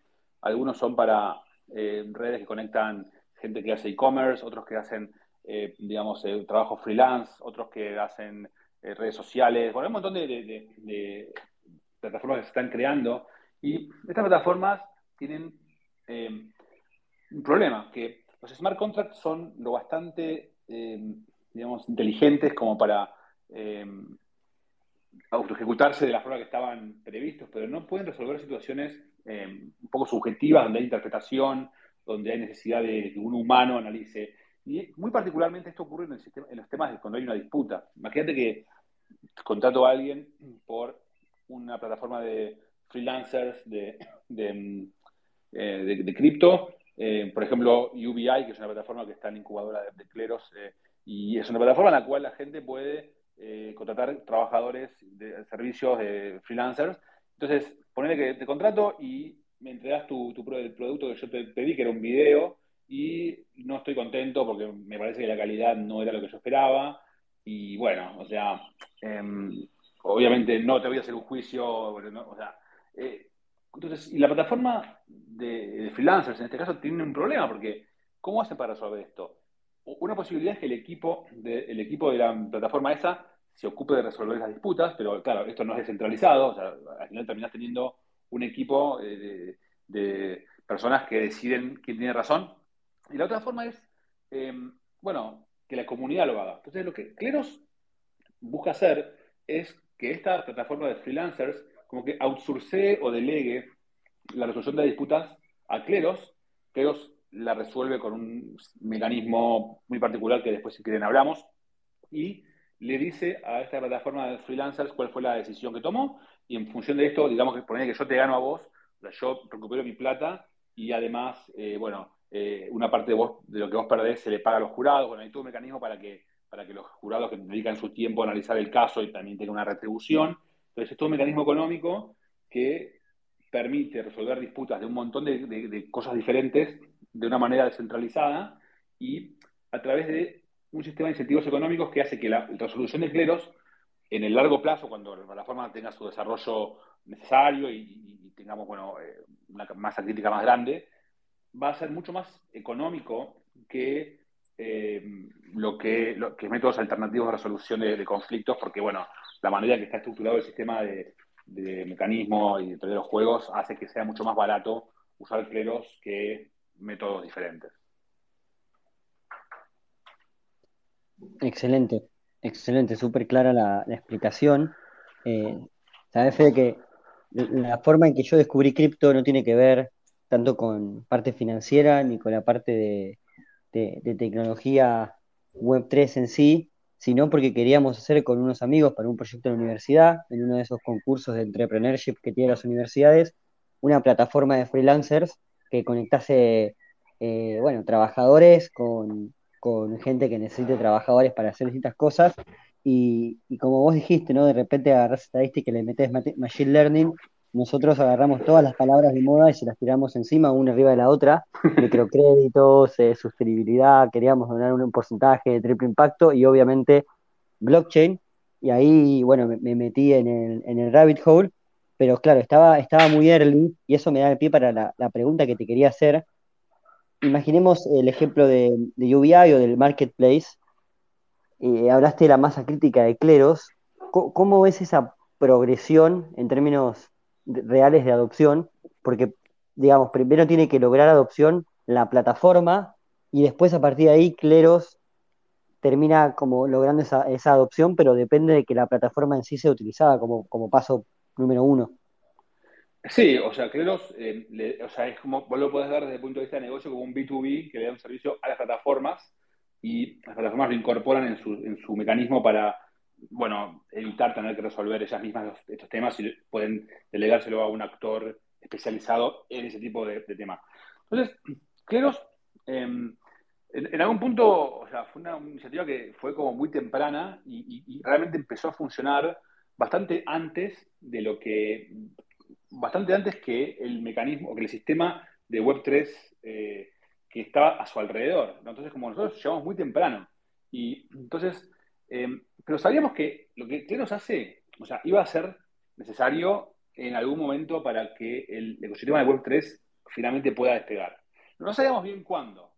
algunos son para eh, redes que conectan gente que hace e-commerce, otros que hacen, eh, digamos, trabajo freelance, otros que hacen eh, redes sociales, bueno, hay un montón de, plataformas que se están creando y estas plataformas tienen eh, un problema, que los smart contracts son lo bastante, eh, digamos, inteligentes como para autoejecutarse de la forma que estaban previstos, pero no pueden resolver situaciones un poco subjetivas, donde hay interpretación, donde hay necesidad de que un humano analice y muy particularmente esto ocurre en, el sistema, en los temas de cuando hay una disputa. Imagínate que contrato a alguien por una plataforma de freelancers de, de, eh, cripto, eh, por ejemplo, UBI, que es una plataforma que está en incubadora de, cleros, eh, y es una plataforma en la cual la gente puede contratar trabajadores de servicios de freelancers. Entonces, ponele que te contrato y me entregas tu, tu, el producto que yo te pedí, que era un video, y no estoy contento porque me parece que la calidad no era lo que yo esperaba. Y bueno, o sea, em, obviamente no te voy a hacer un juicio, o sea, eh, entonces, y la plataforma de, freelancers en este caso tiene un problema porque ¿cómo hacen para resolver esto? Una posibilidad es que el equipo de, el equipo de la plataforma esa se ocupe de resolver esas disputas, pero claro, esto no es descentralizado, o sea, al final terminas teniendo un equipo eh, de, personas que deciden quién tiene razón y la otra forma es, em, bueno, que la comunidad lo haga. Entonces, lo que Cleros busca hacer es que esta plataforma de freelancers como que outsource o delegue la resolución de disputas a Cleros. Cleros la resuelve con un mecanismo muy particular que después si quieren hablamos y le dice a esta plataforma de freelancers cuál fue la decisión que tomó y en función de esto, digamos que poner que yo te gano a vos, yo recupero mi plata y además, eh, bueno, eh, una parte de, vos, de lo que vos perdés se le paga a los jurados. Bueno, hay todo un mecanismo para que, para que los jurados que dedican su tiempo a analizar el caso y también tengan una retribución. Entonces, es todo un mecanismo económico que permite resolver disputas de un montón de, cosas diferentes de una manera descentralizada y a través de un sistema de incentivos económicos que hace que la resolución de cleros en el largo plazo, cuando la plataforma tenga su desarrollo necesario y, tengamos bueno, eh, una masa crítica más grande, va a ser mucho más económico que eh, lo, que, lo que métodos alternativos de resolución de, conflictos, porque bueno, la manera que está estructurado el sistema de, mecanismo y de los juegos hace que sea mucho más barato usar cleros que métodos diferentes. Excelente. Excelente, súper clara la, explicación. Eh, Sabes, Fede, que la forma en que yo descubrí cripto no tiene que ver tanto con parte financiera ni con la parte de, tecnología Web3 en sí, sino porque queríamos hacer con unos amigos para un proyecto en la universidad, en uno de esos concursos de entrepreneurship que tienen las universidades, una plataforma de freelancers que conectase, eh, bueno, trabajadores con, con gente que necesite trabajadores para hacer distintas cosas. Y, como vos dijiste, ¿no? De repente agarras estadística y le metes machine learning. Nosotros agarramos todas las palabras de moda y se las tiramos encima, una arriba de la otra. Microcréditos, eh, sostenibilidad, queríamos donar un, porcentaje de triple impacto y obviamente blockchain. Y ahí, bueno, me, metí en el, en el rabbit hole pero claro, estaba, estaba muy early y eso me da el pie para la, la, pregunta que te quería hacer, imaginemos el ejemplo de, UBI o del marketplace. Eh, hablaste de la masa crítica de cleros. ¿Cómo, ves esa progresión en términos reales de adopción? Porque, digamos, primero tiene que lograr adopción la plataforma y después a partir de ahí cleros termina como logrando esa, adopción, pero depende de que la plataforma en sí sea utilizada como, como paso número uno. Sí, o sea, Cleros, eh, o sea, es como, vos lo podés ver desde el punto de vista de negocio como un B2B que le da un servicio a las plataformas y las plataformas lo incorporan en su, en su mecanismo para, bueno, evitar tener que resolver ellas mismas estos temas y pueden delegárselo a un actor especializado en ese tipo de, temas. Entonces, Cleros, em, en, algún punto, o sea, fue una iniciativa que fue como muy temprana y realmente empezó a funcionar bastante antes de lo que bastante antes que el mecanismo, que el sistema de Web3 eh, que estaba a su alrededor. Entonces, como nosotros llegamos muy temprano. Y entonces, eh, pero sabíamos que lo que nos hace, o sea, iba a ser necesario en algún momento para que el ecosistema de Web3 finalmente pueda despegar. No sabíamos bien cuándo.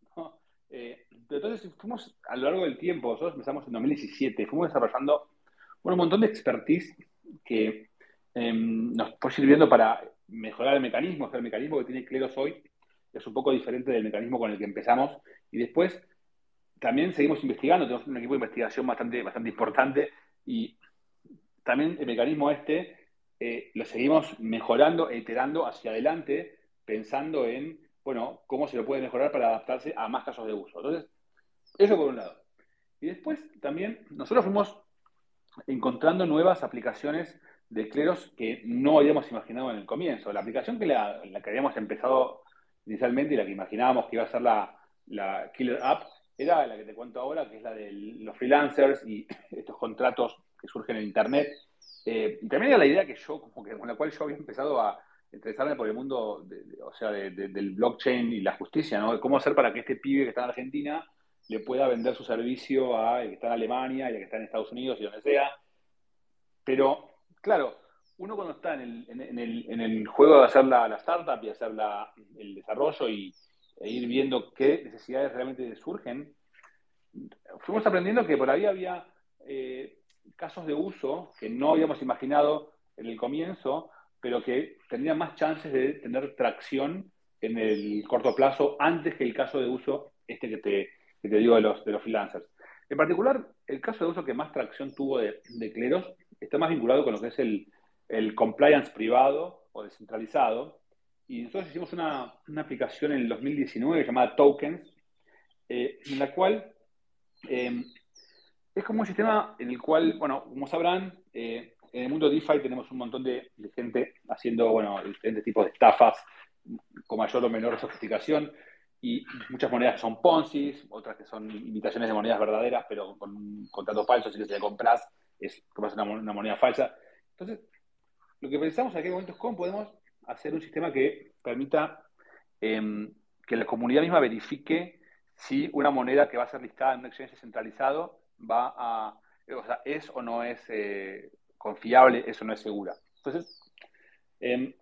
Eh, entonces, fuimos a lo largo del tiempo, nosotros empezamos en 2017, fuimos desarrollando un montón de expertise que Em, nos fue sirviendo para mejorar el mecanismo. el mecanismo que tiene Cleros hoy es un poco diferente del mecanismo con el que empezamos. Y después también seguimos investigando, tenemos un equipo de investigación bastante, bastante importante y también el mecanismo este eh, lo seguimos mejorando e iterando hacia adelante, pensando en, bueno, cómo se lo puede mejorar para adaptarse a más casos de uso. Entonces, eso por un lado. Y después también nosotros fuimos encontrando nuevas aplicaciones de cleros que no habíamos imaginado en el comienzo. La aplicación que la, que habíamos empezado inicialmente y la que imaginábamos que iba a ser la, la killer app era la que te cuento ahora, que es la de los freelancers y estos contratos que surgen en Internet. Eh, y también era la idea que yo, como que, con la cual yo había empezado a interesarme por el mundo, o sea, del blockchain y la justicia, ¿no? cómo hacer para que este pibe que está en Argentina le pueda vender su servicio a el que está en Alemania y al que está en Estados Unidos y donde sea. Pero claro, uno cuando está en el, juego de hacer la, startup y hacer el desarrollo y, e ir viendo qué necesidades realmente surgen, fuimos aprendiendo que por ahí había eh, casos de uso que no habíamos imaginado en el comienzo, pero que tenían más chances de tener tracción en el corto plazo antes que el caso de uso este que te, digo de los, de los freelancers. En particular, el caso de uso que más tracción tuvo de, de Cleros está más vinculado con lo que es el, compliance privado o descentralizado. Y nosotros hicimos una, aplicación en el 2019 llamada Tokens, eh, en la cual em, es como un sistema en el cual, bueno, como sabrán, eh, en el mundo DeFi tenemos un montón de, gente haciendo, bueno, diferentes tipos de estafas con mayor o menor sofisticación y muchas monedas que son Ponzi, otras que son imitaciones de monedas verdaderas, pero con un contrato falso, así que si le compras es como una, una moneda falsa. Entonces, lo que pensamos en aquel momento es cómo podemos hacer un sistema que permita em, que la comunidad misma verifique si una moneda que va a ser listada en un exchange centralizado va a, es o no es eh, confiable, es o no es segura. Entonces, em,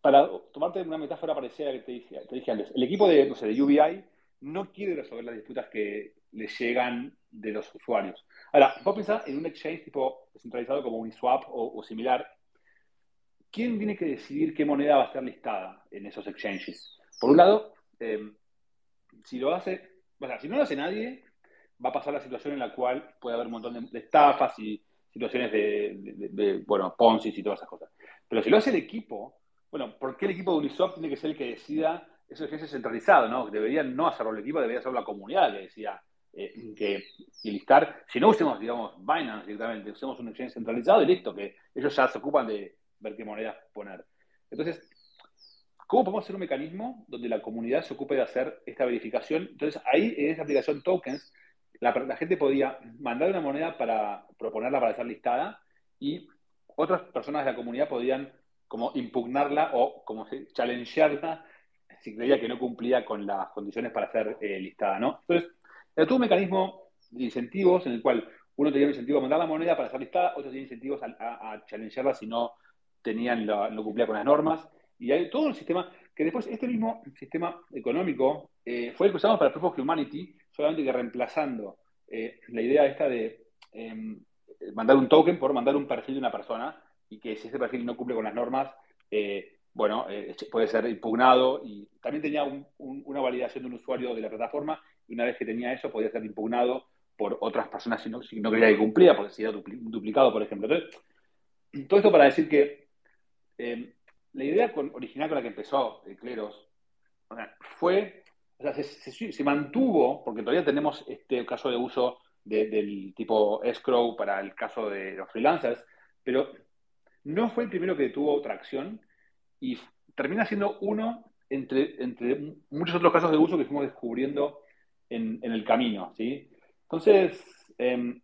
para tomarte una metáfora parecida a la que te dije, te dije antes, el equipo de, no sé, de UBI no quiere resolver las disputas que le llegan de los usuarios. Ahora, vos pensás en un exchange tipo descentralizado como Uniswap o, o similar. ¿Quién tiene que decidir qué moneda va a ser listada en esos exchanges? Por un lado, em, si lo hace, o sea, si no lo hace nadie, va a pasar la situación en la cual puede haber un montón de, estafas y situaciones de, bueno, Ponzi y todas esas cosas. Pero si lo hace el equipo, bueno, ¿por qué el equipo de Uniswap tiene que ser el que decida eso es centralizado, ¿no? Deberían no hacerlo el equipo, debería hacerlo la comunidad que decía eh, que y listar. Si no usemos, digamos, Binance directamente, usemos un exchange centralizado y listo, que ellos ya se ocupan de ver qué monedas poner. Entonces, ¿Cómo podemos hacer un mecanismo donde la comunidad se ocupe de hacer esta verificación? Entonces, ahí en esa aplicación tokens, la, gente podía mandar una moneda para proponerla para ser listada y otras personas de la comunidad podían como impugnarla o como challengearla si creía que no cumplía con las condiciones para ser eh, listada, ¿no? Entonces, era todo un mecanismo de incentivos en el cual uno tenía un incentivo a mandar la moneda para ser listada, otros tenían incentivos a, a, challengearla si no tenían no cumplía con las normas. Y hay todo un sistema que después este mismo sistema económico eh, fue el que usamos para Proof of Humanity, solamente que reemplazando eh, la idea esta de em, mandar un token por mandar un perfil de una persona y que si ese perfil no cumple con las normas, eh, bueno, puede ser impugnado y también tenía una validación de un usuario de la plataforma y una vez que tenía eso podía ser impugnado por otras personas si no, si no creía que cumplía, porque si era duplicado, por ejemplo. Entonces, todo esto para decir que em, la idea original con la que empezó el Cleros fue, o sea, se, mantuvo, porque todavía tenemos este caso de uso del tipo escrow para el caso de los freelancers, pero no fue el primero que tuvo tracción y termina siendo uno entre, entre muchos otros casos de uso que fuimos descubriendo en, el camino, ¿sí? Entonces, em,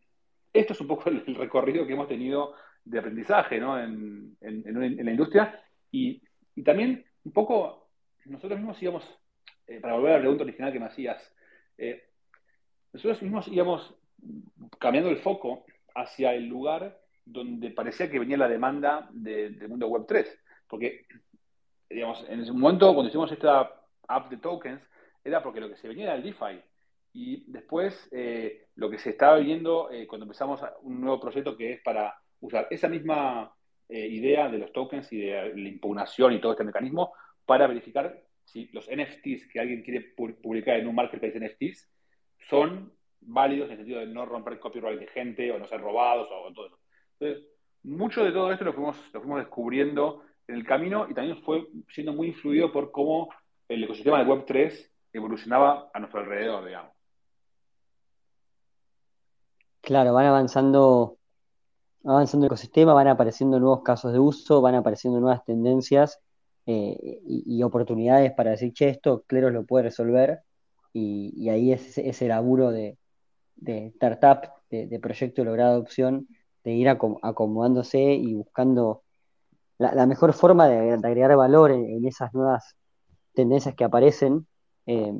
esto es un poco el, recorrido que hemos tenido de aprendizaje ¿no? en, en, la industria y, también un poco nosotros mismos íbamos, eh, para volver a la pregunta original que me hacías, eh, nosotros mismos íbamos cambiando el foco hacia el lugar donde parecía que venía la demanda del mundo web 3. Porque, digamos, en ese momento cuando hicimos esta app de tokens, era porque lo que se venía era el DeFi. Y después eh, lo que se estaba viendo cuando empezamos un nuevo proyecto que es para usar esa misma eh, idea de los tokens y de la impugnación y todo este mecanismo para verificar si los NFTs que alguien quiere publicar en un marketplace NFTs son válidos en el sentido de no romper copyright de gente o no ser robados o todo eso. Entonces, mucho de todo esto lo fuimos, lo fuimos descubriendo en el camino y también fue siendo muy influido por cómo el ecosistema de Web3 evolucionaba a nuestro alrededor, digamos. Claro, van avanzando avanzando el ecosistema, van apareciendo nuevos casos de uso, van apareciendo nuevas tendencias eh, y, oportunidades para decir, che, esto Cleros lo puede resolver. Y, ahí es ese, laburo de, startup, de, proyecto de lograda adopción, de ir acomodándose y buscando la, mejor forma de, agregar valor en, esas nuevas tendencias que aparecen. Eh,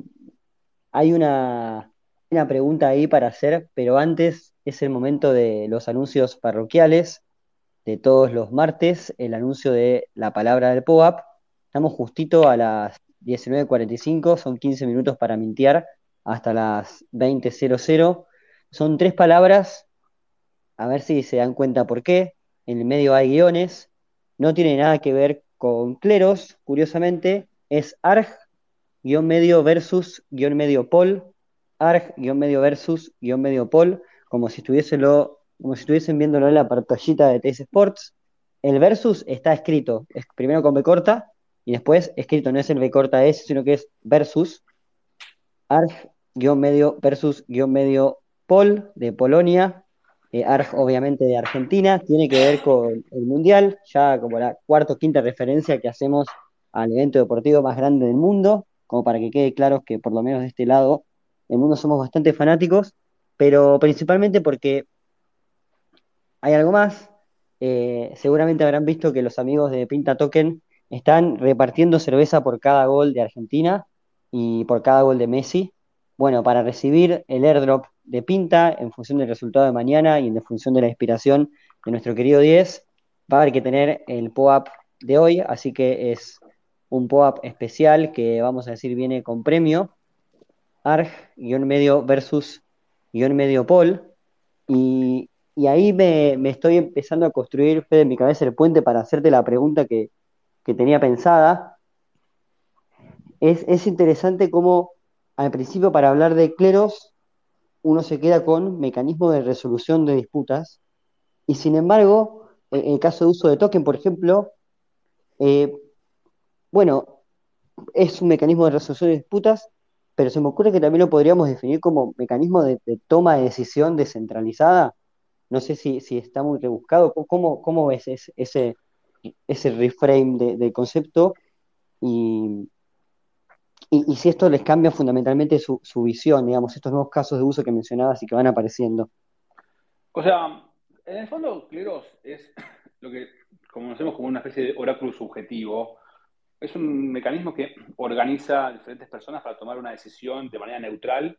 hay una, una pregunta ahí para hacer, pero antes es el momento de los anuncios parroquiales de todos los martes, el anuncio de la palabra del POAP. Estamos justito a las 19.45, son 15 minutos para mintear hasta las 20.00. Son tres palabras, a ver si se dan cuenta por qué. En el medio hay guiones, no tiene nada que ver con cleros, curiosamente, es ARG, guion medio versus guion medio pol, ARG, guion medio versus guion medio pol como si, como si estuviesen viéndolo en la pantallita de TS Sports. El versus está escrito, es primero con B corta y después escrito no es el B corta S, sino que es versus. Arg-medio versus-medio Pol de Polonia, eh, ARG obviamente de Argentina, tiene que ver con el Mundial, ya como la cuarta o quinta referencia que hacemos al evento deportivo más grande del mundo, como para que quede claro que por lo menos de este lado del mundo somos bastante fanáticos, pero principalmente porque hay algo más. Eh, seguramente habrán visto que los amigos de Pinta Token están repartiendo cerveza por cada gol de Argentina y por cada gol de Messi. Bueno, para recibir el airdrop de Pinta en función del resultado de mañana y en función de la inspiración de nuestro querido 10, va a haber que tener el POAP de hoy, así que es un POAP especial que vamos a decir viene con premio, ARG-medio versus medio Pol, y, ahí me, estoy empezando a construir, en mi cabeza el puente para hacerte la pregunta que, tenía pensada. Es, es interesante cómo al principio para hablar de cleros uno se queda con mecanismos de resolución de disputas y sin embargo, en el caso de uso de token, por ejemplo, eh, bueno, es un mecanismo de resolución de disputas, pero se me ocurre que también lo podríamos definir como mecanismo de, toma de decisión descentralizada. No sé si, está muy rebuscado. ¿Cómo, cómo ves ese, ese, reframe de, del concepto? Y, y, si esto les cambia fundamentalmente su, su visión, digamos, estos nuevos casos de uso que mencionabas y que van apareciendo. O sea, en el fondo, Cleros es lo que conocemos como una especie de oráculo subjetivo. Es un mecanismo que organiza a diferentes personas para tomar una decisión de manera neutral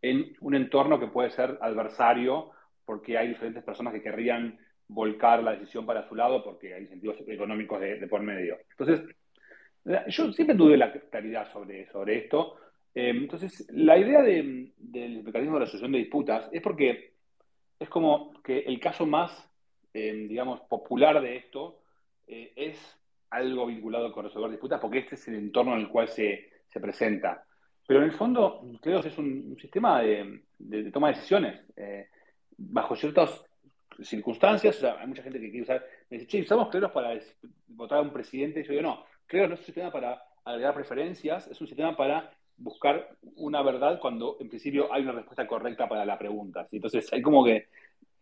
en un entorno que puede ser adversario, porque hay diferentes personas que querrían volcar la decisión para su lado porque hay incentivos económicos de, por medio. Entonces, yo siempre tuve la claridad sobre, sobre esto. Eh, entonces, la idea del mecanismo de resolución de disputas es porque es como que el caso más, eh, digamos, popular de esto eh, es algo vinculado con resolver disputas, porque este es el entorno en el cual se, se presenta. Pero en el fondo, que es un, sistema de, de, toma de decisiones. bajo ciertas circunstancias, o sea, hay mucha gente que quiere usar, me dice, che, usamos Cleros para votar a un presidente, y yo digo, no, Creo no es un sistema para agregar preferencias, es un sistema para buscar una verdad cuando en principio hay una respuesta correcta para la pregunta. Entonces hay como que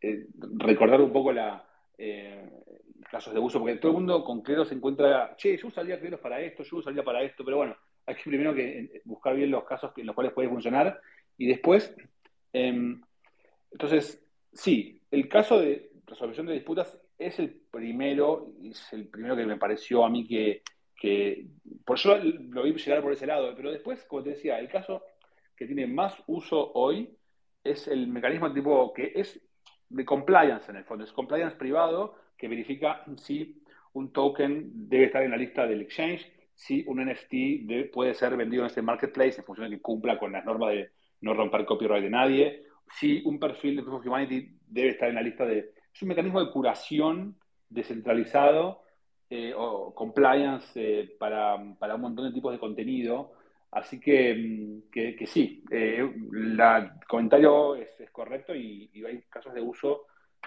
eh, recordar un poco la, eh, casos de uso, porque todo el mundo con Cleros se encuentra, che, yo usaría Cleros para esto, yo usaría para esto, pero bueno, hay que primero que eh, buscar bien los casos en los cuales puede funcionar y después, em, entonces, sí, el caso de resolución de disputas es el primero, es el primero que me pareció a mí que, que por eso lo vi llegar por ese lado, pero después, como te decía, el caso que tiene más uso hoy es el mecanismo tipo que es de compliance en el fondo, es compliance privado que verifica si un token debe estar en la lista del exchange, si un NFT puede ser vendido en este marketplace en función de que cumpla con las normas de no romper copyright de nadie, si un perfil de Proof of Humanity debe estar en la lista de... Es un mecanismo de curación descentralizado eh, o compliance eh, para, un montón de tipos de contenido. Así que, mm, que, sí, eh, el comentario es, correcto y, hay casos de uso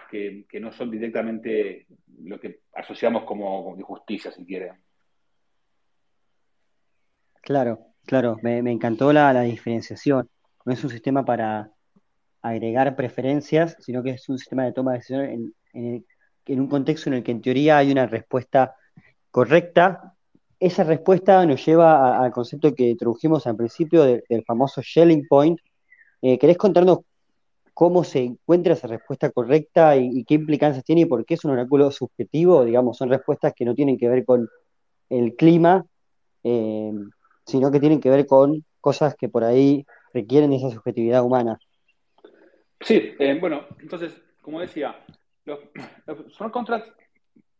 que, no son directamente lo que asociamos como, justicia, si quieren. Claro, claro, me, encantó la, diferenciación. No es un sistema para agregar preferencias, sino que es un sistema de toma de decisiones en, en un contexto en el que en teoría hay una respuesta correcta. Esa respuesta nos lleva al concepto que introdujimos al principio del, famoso Shelling Point. Eh, ¿Querés contarnos cómo se encuentra esa respuesta correcta y, qué implicancias tiene y por qué es un oráculo subjetivo? Digamos, son respuestas que no tienen que ver con el clima, eh, sino que tienen que ver con cosas que por ahí requieren esa subjetividad humana. Sí, eh, bueno, entonces, como decía, los, smart contracts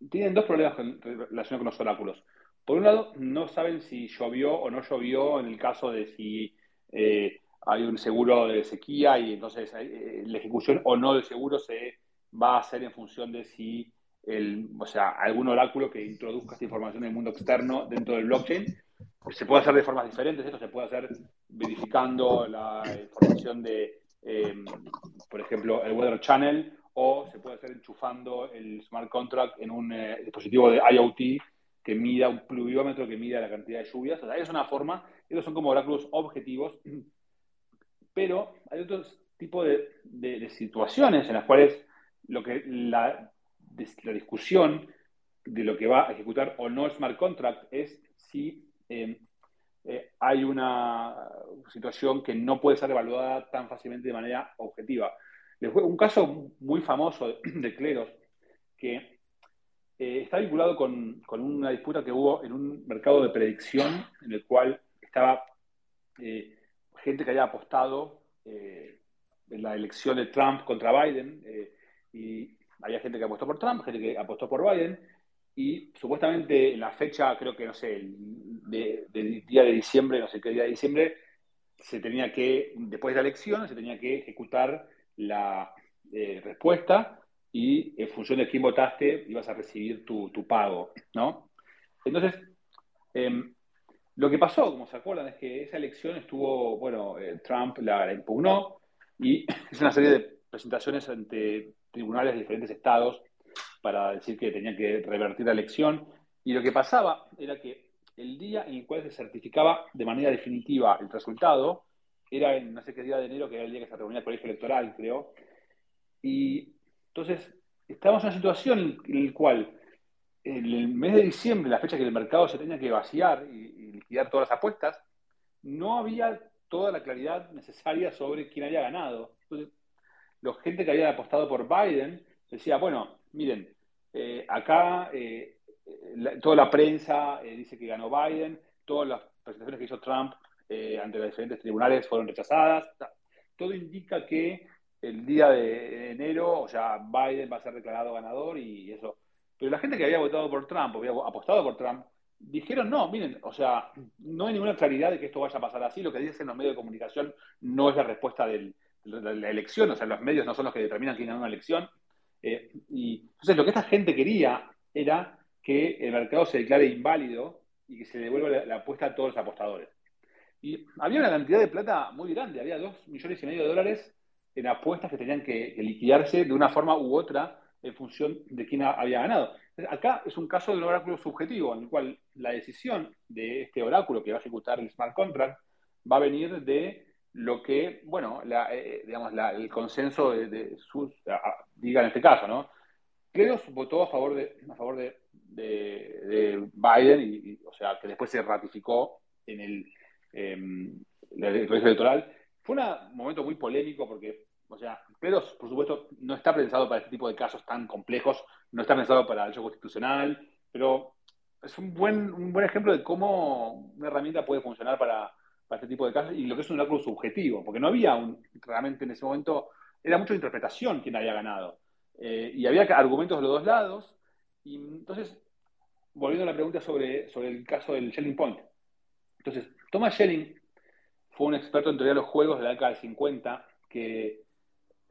tienen dos problemas relacionados con los oráculos. Por un lado, no saben si llovió o no llovió en el caso de si eh, hay un seguro de sequía y entonces eh, la ejecución o no del seguro se va a hacer en función de si el, o sea, algún oráculo que introduzca esta información en el mundo externo dentro del blockchain. Se puede hacer de formas diferentes, esto se puede hacer verificando la información de, eh, por ejemplo, el Weather Channel o se puede hacer enchufando el smart contract en un eh, dispositivo de IoT que mida, un pluviómetro que mida la cantidad de lluvias. O sea, es una forma, esos son como oráculos objetivos, pero hay otros tipos de, situaciones en las cuales lo que la, la, discusión de lo que va a ejecutar o no smart contract es si eh, eh, hay una situación que no puede ser evaluada tan fácilmente de manera objetiva. Un caso muy famoso de Cleros que eh, está vinculado con, una disputa que hubo en un mercado de predicción en el cual estaba eh, gente que había apostado en la elección de Trump contra Biden y había gente que apostó por Trump, gente que apostó por Biden y supuestamente en la fecha, creo que no sé, del día de diciembre, no sé qué día de diciembre, se tenía que, después de la elección, se tenía que ejecutar la eh, respuesta y en función de quién votaste ibas a recibir tu, pago, ¿no? Entonces, em, lo que pasó, como se acuerdan, es que esa elección estuvo, bueno, eh, Trump la, la, impugnó y es una serie de presentaciones ante tribunales de diferentes estados para decir que tenía que revertir la elección. Y lo que pasaba era que el día en el cual se certificaba de manera definitiva el resultado era en no sé qué día de enero, que era el día que se reunía el colegio electoral, creo. Y entonces estábamos en una situación en la cual en el mes de diciembre, la fecha que el mercado se tenía que vaciar y, liquidar todas las apuestas, no había toda la claridad necesaria sobre quién había ganado. Entonces, la gente que había apostado por Biden decía, bueno, miren, eh, acá eh, toda la prensa eh, dice que ganó Biden, todas las presentaciones que hizo Trump ante los diferentes tribunales fueron rechazadas. Todo indica que el día de enero, o sea, Biden va a ser declarado ganador y eso. Pero la gente que había votado por Trump, había apostado por Trump, dijeron no, miren, o sea, no hay ninguna claridad de que esto vaya a pasar así. Lo que dicen los medios de comunicación no es la respuesta de la elección, o sea, los medios no son los que determinan quién gana una elección. Eh, y entonces lo que esta gente quería era que el mercado se declare inválido y que se devuelva la, apuesta a todos los apostadores. Y había una cantidad de plata muy grande, había dos millones y medio de dólares en apuestas que tenían que, liquidarse de una forma u otra en función de quién había ganado. acá es un caso de un oráculo subjetivo, en el cual la decisión de este oráculo que va a ejecutar el smart contract va a venir de lo que, bueno, eh, digamos, el consenso de, sus, diga en este caso, ¿no? Cleros votó a favor de, a favor de, Biden, y, o sea, que después se ratificó en el, eh, electoral. Fue un momento muy polémico porque, o sea, Cleros, por supuesto, no está pensado para este tipo de casos tan complejos, no está pensado para el derecho constitucional, pero es un buen, un buen ejemplo de cómo una herramienta puede funcionar para para este tipo de casos y lo que es un oráculo subjetivo, porque no había un, realmente en ese momento, era mucha interpretación quien había ganado. Eh, y había argumentos de los dos lados. Y entonces, volviendo a la pregunta sobre, sobre el caso del Schelling Point. Entonces, Thomas Schelling fue un experto en teoría de los juegos de la década del 50, que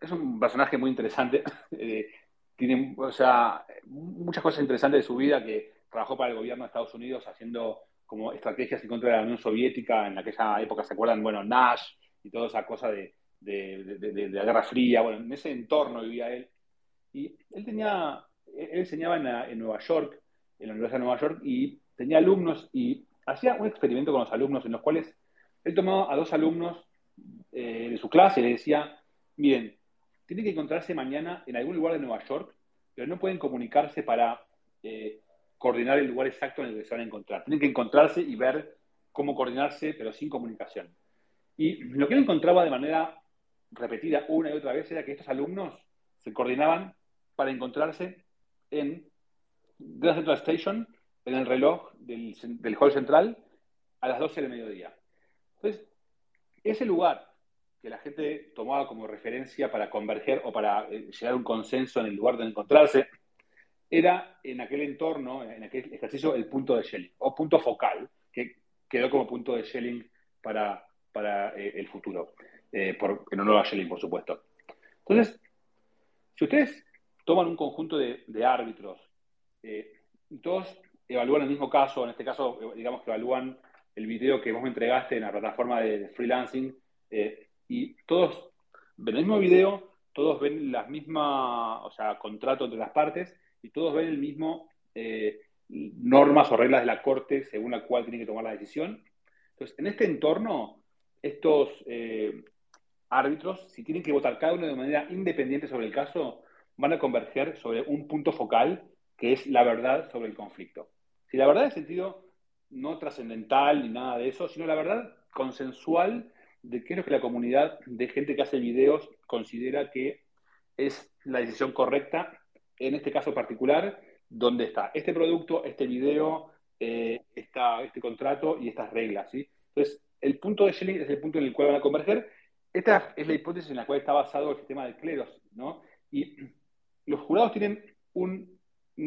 es un personaje muy interesante. Eh, tiene o sea, muchas cosas interesantes de su vida, que trabajó para el gobierno de Estados Unidos haciendo como estrategias en contra de la Unión Soviética, en aquella época, ¿se acuerdan? Bueno, Nash y toda esa cosa de, la Guerra Fría, bueno, en ese entorno vivía él. Y él tenía, él enseñaba en, Nueva York, en la Universidad de Nueva York, y tenía alumnos y hacía un experimento con los alumnos en los cuales él tomaba a dos alumnos eh, de su clase y le decía, miren, tienen que encontrarse mañana en algún lugar de Nueva York, pero no pueden comunicarse para eh, coordinar el lugar exacto en el que se van a encontrar. Tienen que encontrarse y ver cómo coordinarse, pero sin comunicación. Y lo que él encontraba de manera repetida una y otra vez era que estos alumnos se coordinaban para encontrarse en Grand Central Station, en el reloj del, hall central, a las 12 del mediodía. Entonces, ese lugar que la gente tomaba como referencia para converger o para eh, llegar a un consenso en el lugar donde encontrarse, era en aquel entorno, en aquel ejercicio, el punto de Schelling, o punto focal, que quedó como punto de Schelling para, para eh, el futuro, eh, por, en honor a Schelling, por supuesto. Entonces, si ustedes toman un conjunto de, árbitros eh, y todos evalúan el mismo caso, en este caso, digamos que evalúan el video que vos me entregaste en la plataforma de, freelancing, y todos ven el mismo video, todos ven las mismas, o sea, contrato entre las partes, y todos ven el mismo, eh, normas o reglas de la Corte según la cual tienen que tomar la decisión. Entonces, en este entorno, estos eh, árbitros, si tienen que votar cada uno de manera independiente sobre el caso, van a converger sobre un punto focal que es la verdad sobre el conflicto. Si la verdad en sentido no trascendental ni nada de eso, sino la verdad consensual de qué es lo que la comunidad de gente que hace videos considera que es la decisión correcta en este caso particular, donde está este producto, este video, eh, este contrato y estas reglas. ¿sí? Entonces, el punto de Schelling es el punto en el cual van a converger. Esta es la hipótesis en la cual está basado el sistema de cleros. ¿no? Y los jurados tienen un,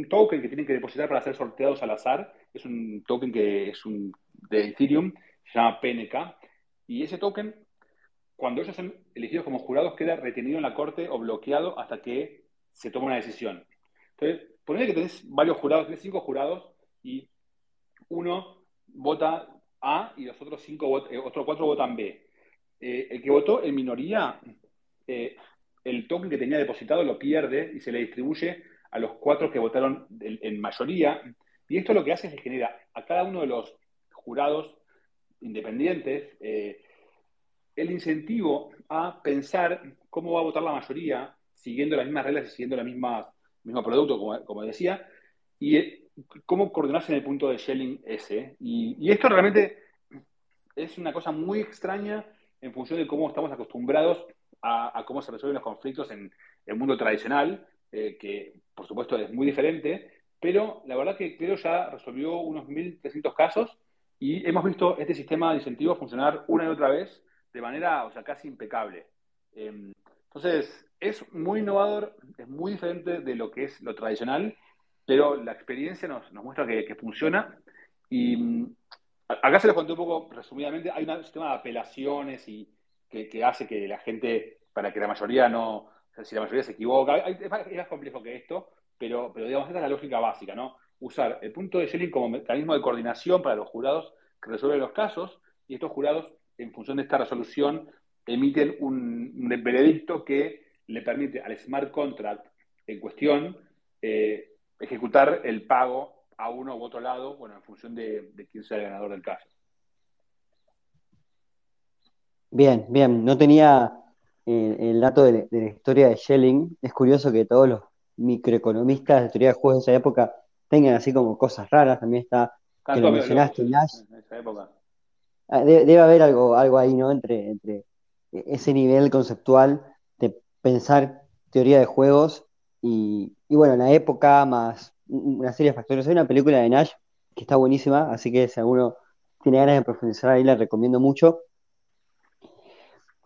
token que tienen que depositar para ser sorteados al azar. Es un token que es un, de Ethereum, se llama PNK. Y ese token, cuando ellos son elegidos como jurados, queda retenido en la corte o bloqueado hasta que se toma una decisión. Entonces, ponele que tenés varios jurados, tenés cinco jurados y uno vota A y los otros cinco, eh, otros cuatro votan B. Eh, el que votó en minoría, eh, el token que tenía depositado lo pierde y se le distribuye a los cuatro que votaron en, mayoría. Y esto lo que hace es que genera a cada uno de los jurados independientes el incentivo a pensar cómo va a votar la mayoría siguiendo las mismas reglas y siguiendo el mismo producto, como, decía, y cómo coordinarse en el punto de Shelling ese. Y, esto realmente es una cosa muy extraña en función de cómo estamos acostumbrados a, cómo se resuelven los conflictos en el mundo tradicional, eh, que por supuesto es muy diferente, pero la verdad que creo ya resolvió unos 1.300 casos y hemos visto este sistema de incentivos funcionar una y otra vez de manera, o sea, casi impecable. Em, entonces, es muy innovador, es muy diferente de lo que es lo tradicional, pero la experiencia nos, muestra que, funciona. Y mm, acá se lo conté un poco resumidamente, hay un sistema de apelaciones y que, hace que la gente, para que la mayoría no, si la mayoría se equivoca, es más complejo que esto, pero, pero digamos, esa es la lógica básica, ¿no? Usar el punto de Schelling como mecanismo de coordinación para los jurados que resuelven los casos y estos jurados, en función de esta resolución, emiten un veredicto que le permite al smart contract en cuestión eh, ejecutar el pago a uno u otro lado, bueno, en función de, quién sea el ganador del caso. Bien, bien. No tenía eh, el dato de, la historia de Schelling. Es curioso que todos los microeconomistas de teoría de juegos de esa época tengan así como cosas raras. También está, que lo mencionaste, Nash. En esa época. Ah, debe, haber algo, algo ahí, ¿no? Entre, entre ese nivel conceptual pensar teoría de juegos y, bueno, en la época más una serie de factores. Hay una película de Nash que está buenísima, así que si alguno tiene ganas de profundizar ahí, la recomiendo mucho.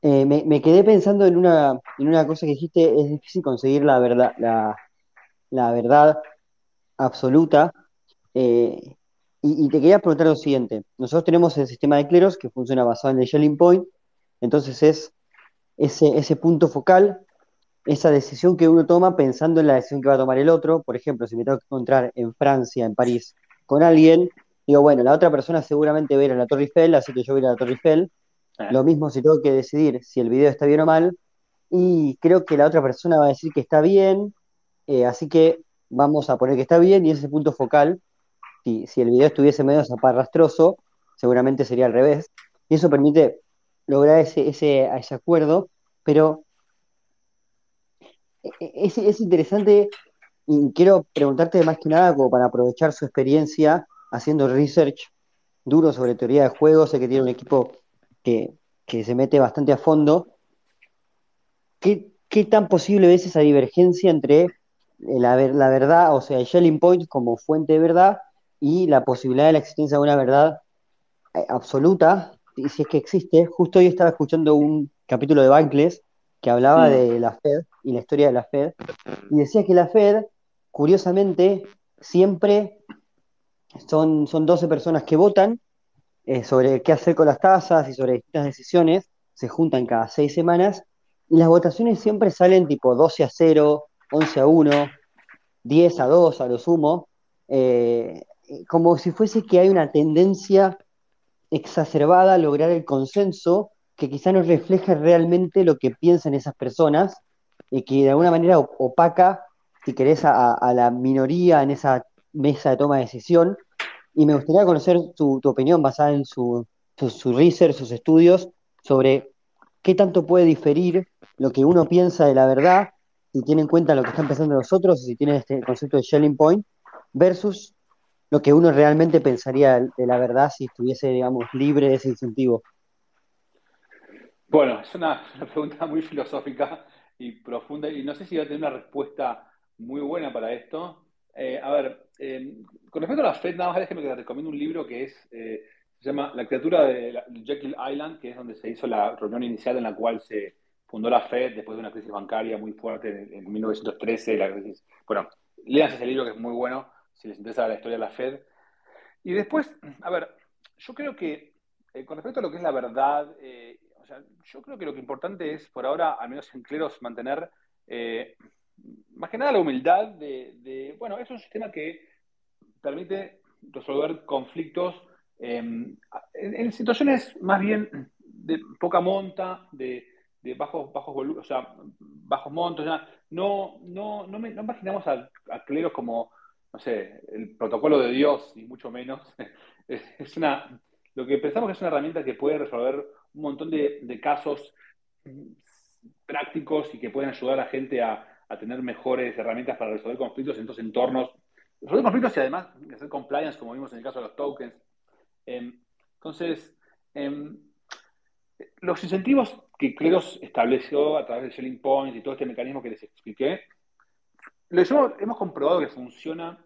Eh, me, quedé pensando en una, en una cosa que dijiste, es difícil conseguir la verdad, la, verdad absoluta. Eh, y, te quería preguntar lo siguiente. Nosotros tenemos el sistema de cleros que funciona basado en el Shelling Point, entonces es ese, ese punto focal esa decisión que uno toma pensando en la decisión que va a tomar el otro. Por ejemplo, si me tengo que encontrar en Francia, en París, con alguien, digo, bueno, la otra persona seguramente a la Torre Eiffel, así que yo voy a la Torre Eiffel. Ah. Lo mismo si tengo que decidir si el video está bien o mal. Y creo que la otra persona va a decir que está bien, eh, así que vamos a poner que está bien y ese punto focal, si, si el video estuviese medio zaparrastroso, seguramente sería al revés. Y eso permite lograr ese, ese, ese acuerdo, pero es, es interesante y quiero preguntarte más que nada como para aprovechar su experiencia haciendo research duro sobre teoría de juegos, sé que tiene un equipo que, se mete bastante a fondo. ¿Qué, tan posible ves esa divergencia entre la, la verdad, o sea, el Shelling Point como fuente de verdad y la posibilidad de la existencia de una verdad eh, absoluta, y si es que existe? Justo hoy estaba escuchando un capítulo de Bankless que hablaba de la Fed y la historia de la Fed, y decía que la Fed, curiosamente, siempre son, son 12 personas que votan eh, sobre qué hacer con las tasas y sobre distintas decisiones, se juntan cada seis semanas, y las votaciones siempre salen tipo 12 a 0, 11 a 1, 10 a 2 a lo sumo, eh, como si fuese que hay una tendencia exacerbada a lograr el consenso que quizá no refleja realmente lo que piensan esas personas y que de alguna manera opaca, si querés, a, la minoría en esa mesa de toma de decisión. Y me gustaría conocer tu, opinión basada en su, su, research, sus estudios, sobre qué tanto puede diferir lo que uno piensa de la verdad, si tiene en cuenta lo que están pensando los otros, si tiene este concepto de Shelling Point, versus lo que uno realmente pensaría de la verdad si estuviese, digamos, libre de ese incentivo. Bueno, es una, pregunta muy filosófica y profunda y no sé si va a tener una respuesta muy buena para esto. Eh, a ver, eh, con respecto a la Fed, nada más déjeme que te recomiendo un libro que es, eh, se llama La criatura de Jekyll Island, que es donde se hizo la reunión inicial en la cual se fundó la Fed después de una crisis bancaria muy fuerte en, 1913. La crisis. Bueno, lean ese libro que es muy bueno si les interesa la historia de la Fed. Y después, a ver, yo creo que con respecto a lo que es la verdad yo creo que lo que importante es, por ahora, al menos en Cleros, mantener eh, más que nada la humildad de, bueno, es un sistema que permite resolver conflictos em, en, situaciones más bien de poca monta, de, bajos, bajos o sea, bajos montos, ya. No, no, no, imaginamos a, a, cleros como, no sé, el protocolo de Dios, ni mucho menos. es una, lo que pensamos que es una herramienta que puede resolver un montón de, casos prácticos y que pueden ayudar a la gente a, tener mejores herramientas para resolver conflictos en estos entornos. Resolver conflictos y además hacer compliance, como vimos en el caso de los tokens. Em, entonces, em, los incentivos que Cleros estableció a través de Shelling Points y todo este mecanismo que les expliqué, hemos comprobado que funciona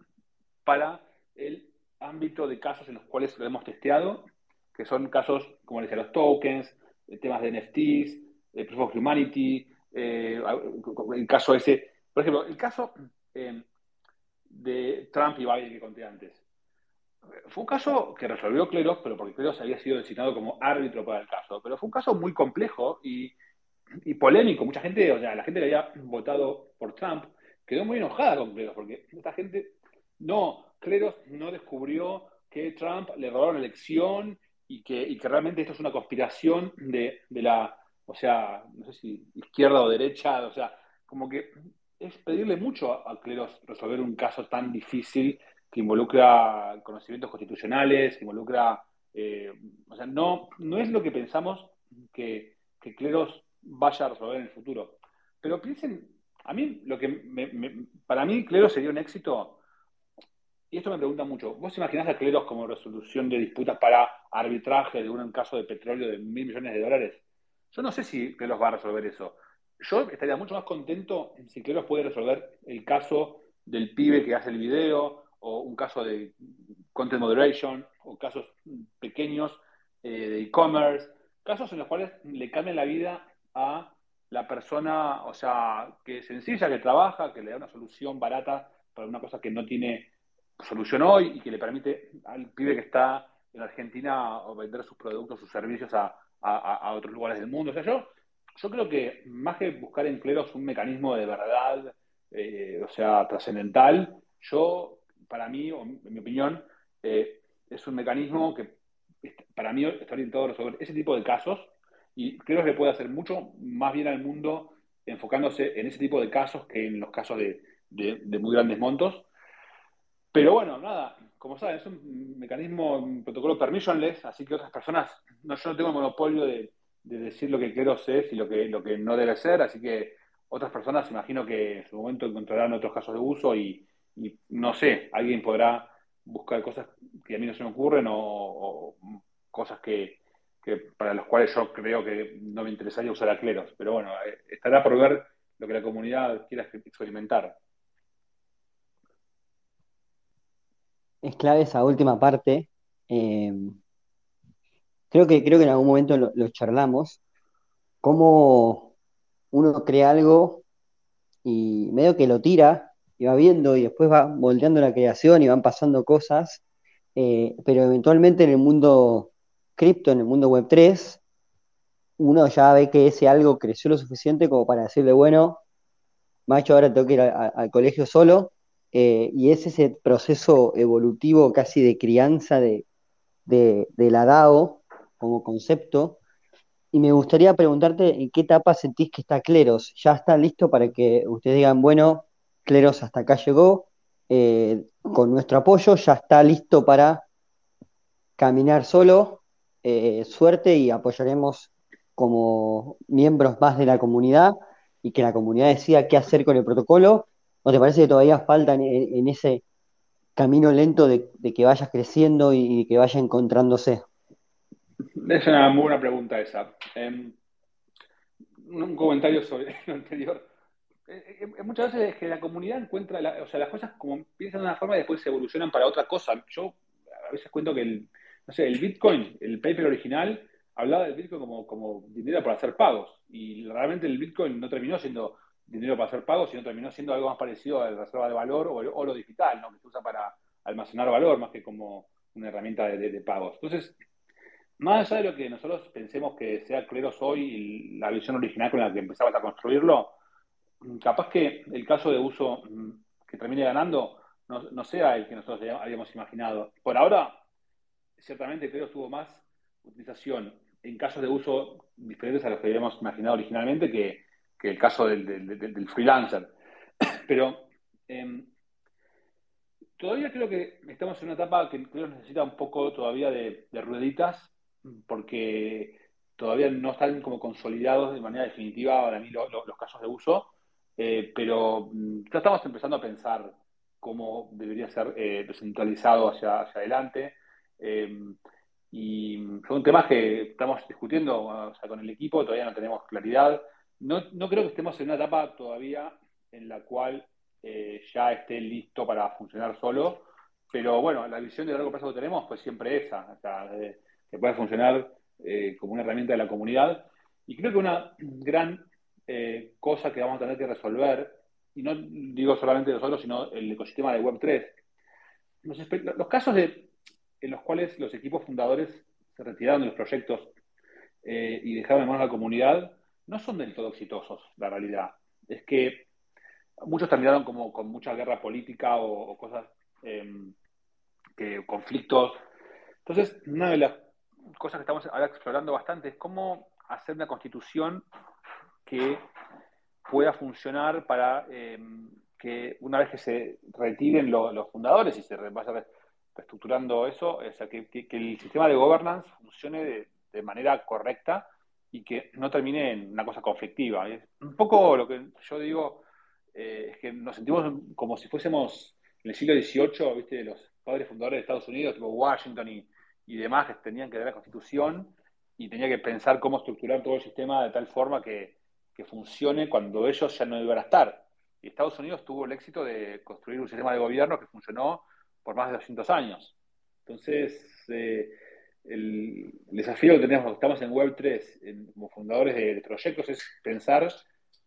para el ámbito de casos en los cuales lo hemos testeado que son casos, como les decía, los tokens, eh, temas de NFTs, eh, Proof of Humanity, eh, el caso ese, por ejemplo, el caso de Trump y Biden que conté antes. Fue un caso que resolvió Cleros, pero porque Cleros había sido designado como árbitro para el caso. Pero fue un caso muy complejo y, polémico. Mucha gente, o sea, la gente que había votado por Trump quedó muy enojada con Cleros, porque esta gente, no, Cleros no descubrió que Trump le robaron la elección y que, realmente esto es una conspiración de, la, o sea, no sé si izquierda o derecha, o sea, como que es pedirle mucho a, Cleros resolver un caso tan difícil que involucra conocimientos constitucionales, que involucra, eh, o sea, no, no es lo que pensamos que, que Cleros vaya a resolver en el futuro. Pero piensen, a mí, lo que para mí Cleros sería un éxito y esto me pregunta mucho, ¿vos imaginás a Cleros como resolución de disputas para arbitraje de un caso de petróleo de mil millones de dólares? Yo no sé si Cleros va a resolver eso. Yo estaría mucho más contento si Cleros puede resolver el caso del pibe que hace el video, o un caso de content moderation, o casos pequeños eh, de e-commerce, casos en los cuales le cambien la vida a la persona, o sea, que es sencilla, que trabaja, que le da una solución barata para una cosa que no tiene solución hoy y que le permite al pibe que está en Argentina vender sus productos, sus servicios a, otros lugares del mundo. O sea, yo, yo creo que más que buscar en Cleros un mecanismo de verdad, eh, o sea, trascendental, yo, para mí, o en mi opinión, eh, es un mecanismo que para mí está orientado a resolver ese tipo de casos y creo que puede hacer mucho más bien al mundo enfocándose en ese tipo de casos que en los casos de, de muy grandes montos. Pero bueno, nada, como saben, es un mecanismo, un protocolo permissionless, así que otras personas, no, yo no tengo el monopolio de, decir lo que quiero es y lo que, lo que no debe ser, así que otras personas imagino que en su momento encontrarán otros casos de uso y, no sé, alguien podrá buscar cosas que a mí no se me ocurren o, cosas que, para las cuales yo creo que no me interesaría usar a cleros. Pero bueno, eh, estará por ver lo que la comunidad quiera experimentar. es clave esa última parte. Eh, creo, que, creo que en algún momento lo, charlamos, cómo uno crea algo y medio que lo tira y va viendo y después va volteando la creación y van pasando cosas, eh, pero eventualmente en el mundo cripto, en el mundo web 3, uno ya ve que ese algo creció lo suficiente como para decirle, bueno, macho, ahora tengo que ir al colegio solo, eh, y es ese proceso evolutivo casi de crianza de, la DAO como concepto. Y me gustaría preguntarte en qué etapa sentís que está Cleros. ¿Ya está listo para que ustedes digan, bueno, Cleros hasta acá llegó? eh, con nuestro apoyo ya está listo para caminar solo. Eh, suerte y apoyaremos como miembros más de la comunidad y que la comunidad decida qué hacer con el protocolo. ¿No te parece que todavía falta en, ese camino lento de, que vayas creciendo y, que vaya encontrándose? Es una muy buena pregunta esa. Em, un comentario sobre lo anterior. Eh, eh, muchas veces es que la comunidad encuentra, o sea, las cosas como piensan de una forma y después se evolucionan para otra cosa. Yo a veces cuento que el, no sé, el Bitcoin, el paper original, hablaba del Bitcoin como, como dinero para hacer pagos. Y realmente el Bitcoin no terminó siendo dinero para hacer pagos, sino terminó siendo algo más parecido a la reserva de valor o, lo digital, ¿no? que se usa para almacenar valor más que como una herramienta de, pagos. Entonces, más allá de lo que nosotros pensemos que sea Cleros hoy la visión original con la que empezabas a construirlo, capaz que el caso de uso mm, que termine ganando no, sea el que nosotros habíamos imaginado. Por ahora, ciertamente Cleros tuvo más utilización en casos de uso diferentes a los que habíamos imaginado originalmente que, el caso del, freelancer. Pero em, todavía creo que estamos en una etapa que creo necesita un poco todavía de, rueditas, porque todavía no están como consolidados de manera definitiva para mí los casos de uso, eh, pero mm, ya estamos empezando a pensar cómo debería ser eh, descentralizado hacia, hacia adelante. Em, y son temas que estamos discutiendo con el equipo, todavía no tenemos claridad. No, no, creo que estemos en una etapa todavía en la cual eh, ya esté listo para funcionar solo, pero bueno, la visión de largo plazo que tenemos pues siempre esa, o sea, que pueda funcionar eh, como una herramienta de la comunidad. Y creo que una gran eh, cosa que vamos a tener que resolver, y no digo solamente nosotros, sino el ecosistema de Web3, los casos de en los cuales los equipos fundadores se retiraron de los proyectos eh, y dejaron en manos a la comunidad, no son del todo exitosos, la realidad. Es que muchos terminaron como con mucha guerra política o, cosas, em, que, conflictos. Entonces, una de las cosas que estamos ahora explorando bastante es cómo hacer una constitución que pueda funcionar para em, que una vez que se retiren los fundadores y se vaya a estructurando eso, o sea, que, el sistema de governance funcione de, manera correcta y que no termine en una cosa conflictiva. Un poco lo que yo digo, eh, es que nos sentimos como si fuésemos en el siglo XVIII, ¿viste? Los padres fundadores de Estados Unidos, tipo Washington y, y demás, que tenían que dar la constitución y tenía que pensar cómo estructurar todo el sistema de tal forma que, que funcione cuando ellos ya no iban a estar. Y Estados Unidos tuvo el éxito de construir un sistema de gobierno que funcionó por más de 200 años. Entonces, eh, el desafío que tenemos, estamos en Web3 como fundadores de, proyectos, es pensar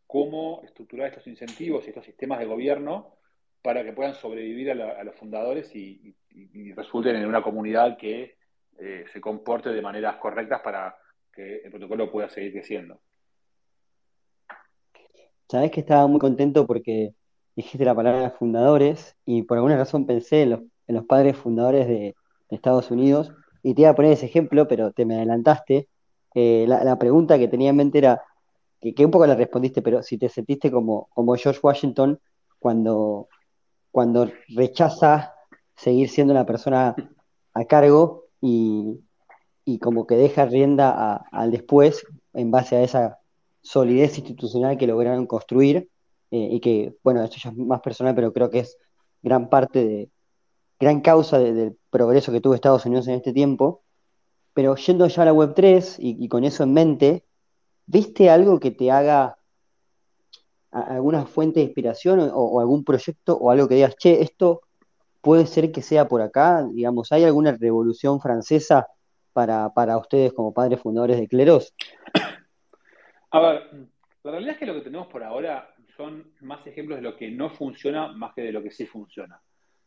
cómo estructurar estos incentivos y estos sistemas de gobierno para que puedan sobrevivir a, los fundadores y, resulten en una comunidad que eh, se comporte de maneras correctas para que el protocolo pueda seguir creciendo. Sabes que estaba muy contento porque dijiste la palabra fundadores y por alguna razón pensé en los, padres fundadores de, Estados Unidos y te iba a poner ese ejemplo, pero te me adelantaste. Eh, la, pregunta que tenía en mente era, que, un poco la respondiste, pero si te sentiste como, como George Washington cuando, cuando rechaza seguir siendo una persona a cargo y, como que deja rienda al después en base a esa solidez institucional que lograron construir eh, y que, bueno, esto ya es más personal, pero creo que es gran parte de, gran causa del progreso que tuvo Estados Unidos en este tiempo. Pero yendo ya a la Web3 y, con eso en mente, ¿viste algo que te haga alguna fuente de inspiración o, algún proyecto o algo que digas, che, esto puede ser que sea por acá? Digamos, ¿hay alguna revolución francesa para, para ustedes como padres fundadores de Cleros? A ver, la realidad es que lo que tenemos por ahora son más ejemplos de lo que no funciona más que de lo que sí funciona.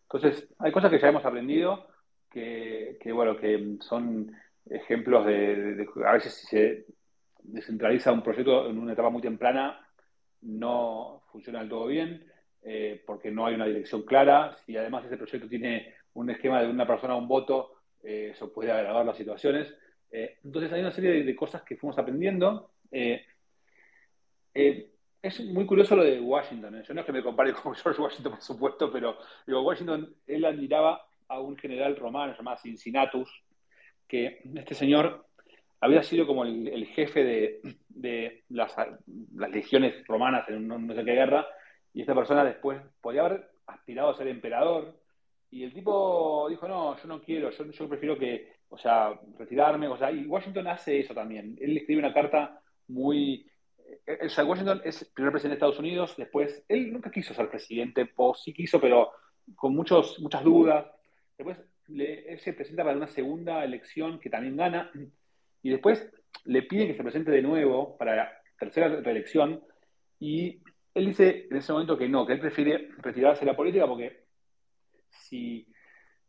Entonces, hay cosas que ya hemos aprendido que, bueno, que son ejemplos de, a veces si se descentraliza un proyecto en una etapa muy temprana, no funciona del todo bien, eh, porque no hay una dirección clara. Si además ese proyecto tiene un esquema de una persona un voto, eh, eso puede agravar las situaciones. Eh, entonces hay una serie de, cosas que fuimos aprendiendo es muy curioso lo de Washington. ¿eh? Yo no es que me compare con George Washington, por supuesto, pero digo, Washington, él admiraba a un general romano llamado Cincinnatus, que este señor había sido como el, jefe de, las, legiones romanas en no, guerra, y esta persona después podía haber aspirado a ser emperador, y el tipo dijo, no, yo no quiero, yo, yo prefiero que, o sea, retirarme, o sea, y Washington hace eso también. Él escribe una carta muy... Eh, o sea, Washington es primer presidente de Estados Unidos, después, él nunca quiso ser presidente, o sí quiso, pero con muchos, muchas dudas. Después él se presenta para una segunda elección que también gana, y después le piden que se presente de nuevo para la tercera reelección, y él dice en ese momento que no, que él prefiere retirarse de la política porque si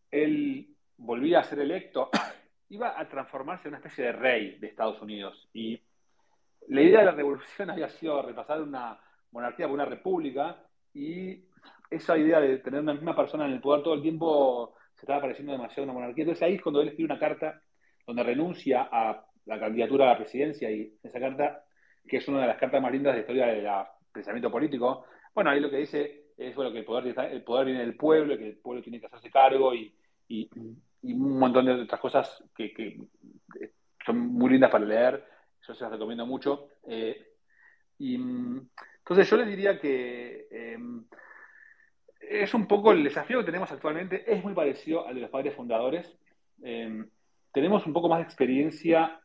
él volvía a ser electo, iba a transformarse en una especie de rey de Estados Unidos. Y la idea de la revolución había sido repasar una monarquía por una república y esa idea de tener una misma persona en el poder todo el tiempo se estaba pareciendo demasiado a una monarquía. Entonces ahí es cuando él escribe una carta donde renuncia a la candidatura a la presidencia y esa carta, que es una de las cartas más lindas de la historia del pensamiento político, bueno, ahí lo que dice es bueno, que el poder, el poder viene del pueblo, que el pueblo tiene que hacerse cargo y, un montón de otras cosas que, son muy lindas para leer. Yo se las recomiendo mucho. Eh, y entonces yo les diría que em, es un poco el desafío que tenemos actualmente, es muy parecido al de los padres fundadores. Em, tenemos un poco más de experiencia.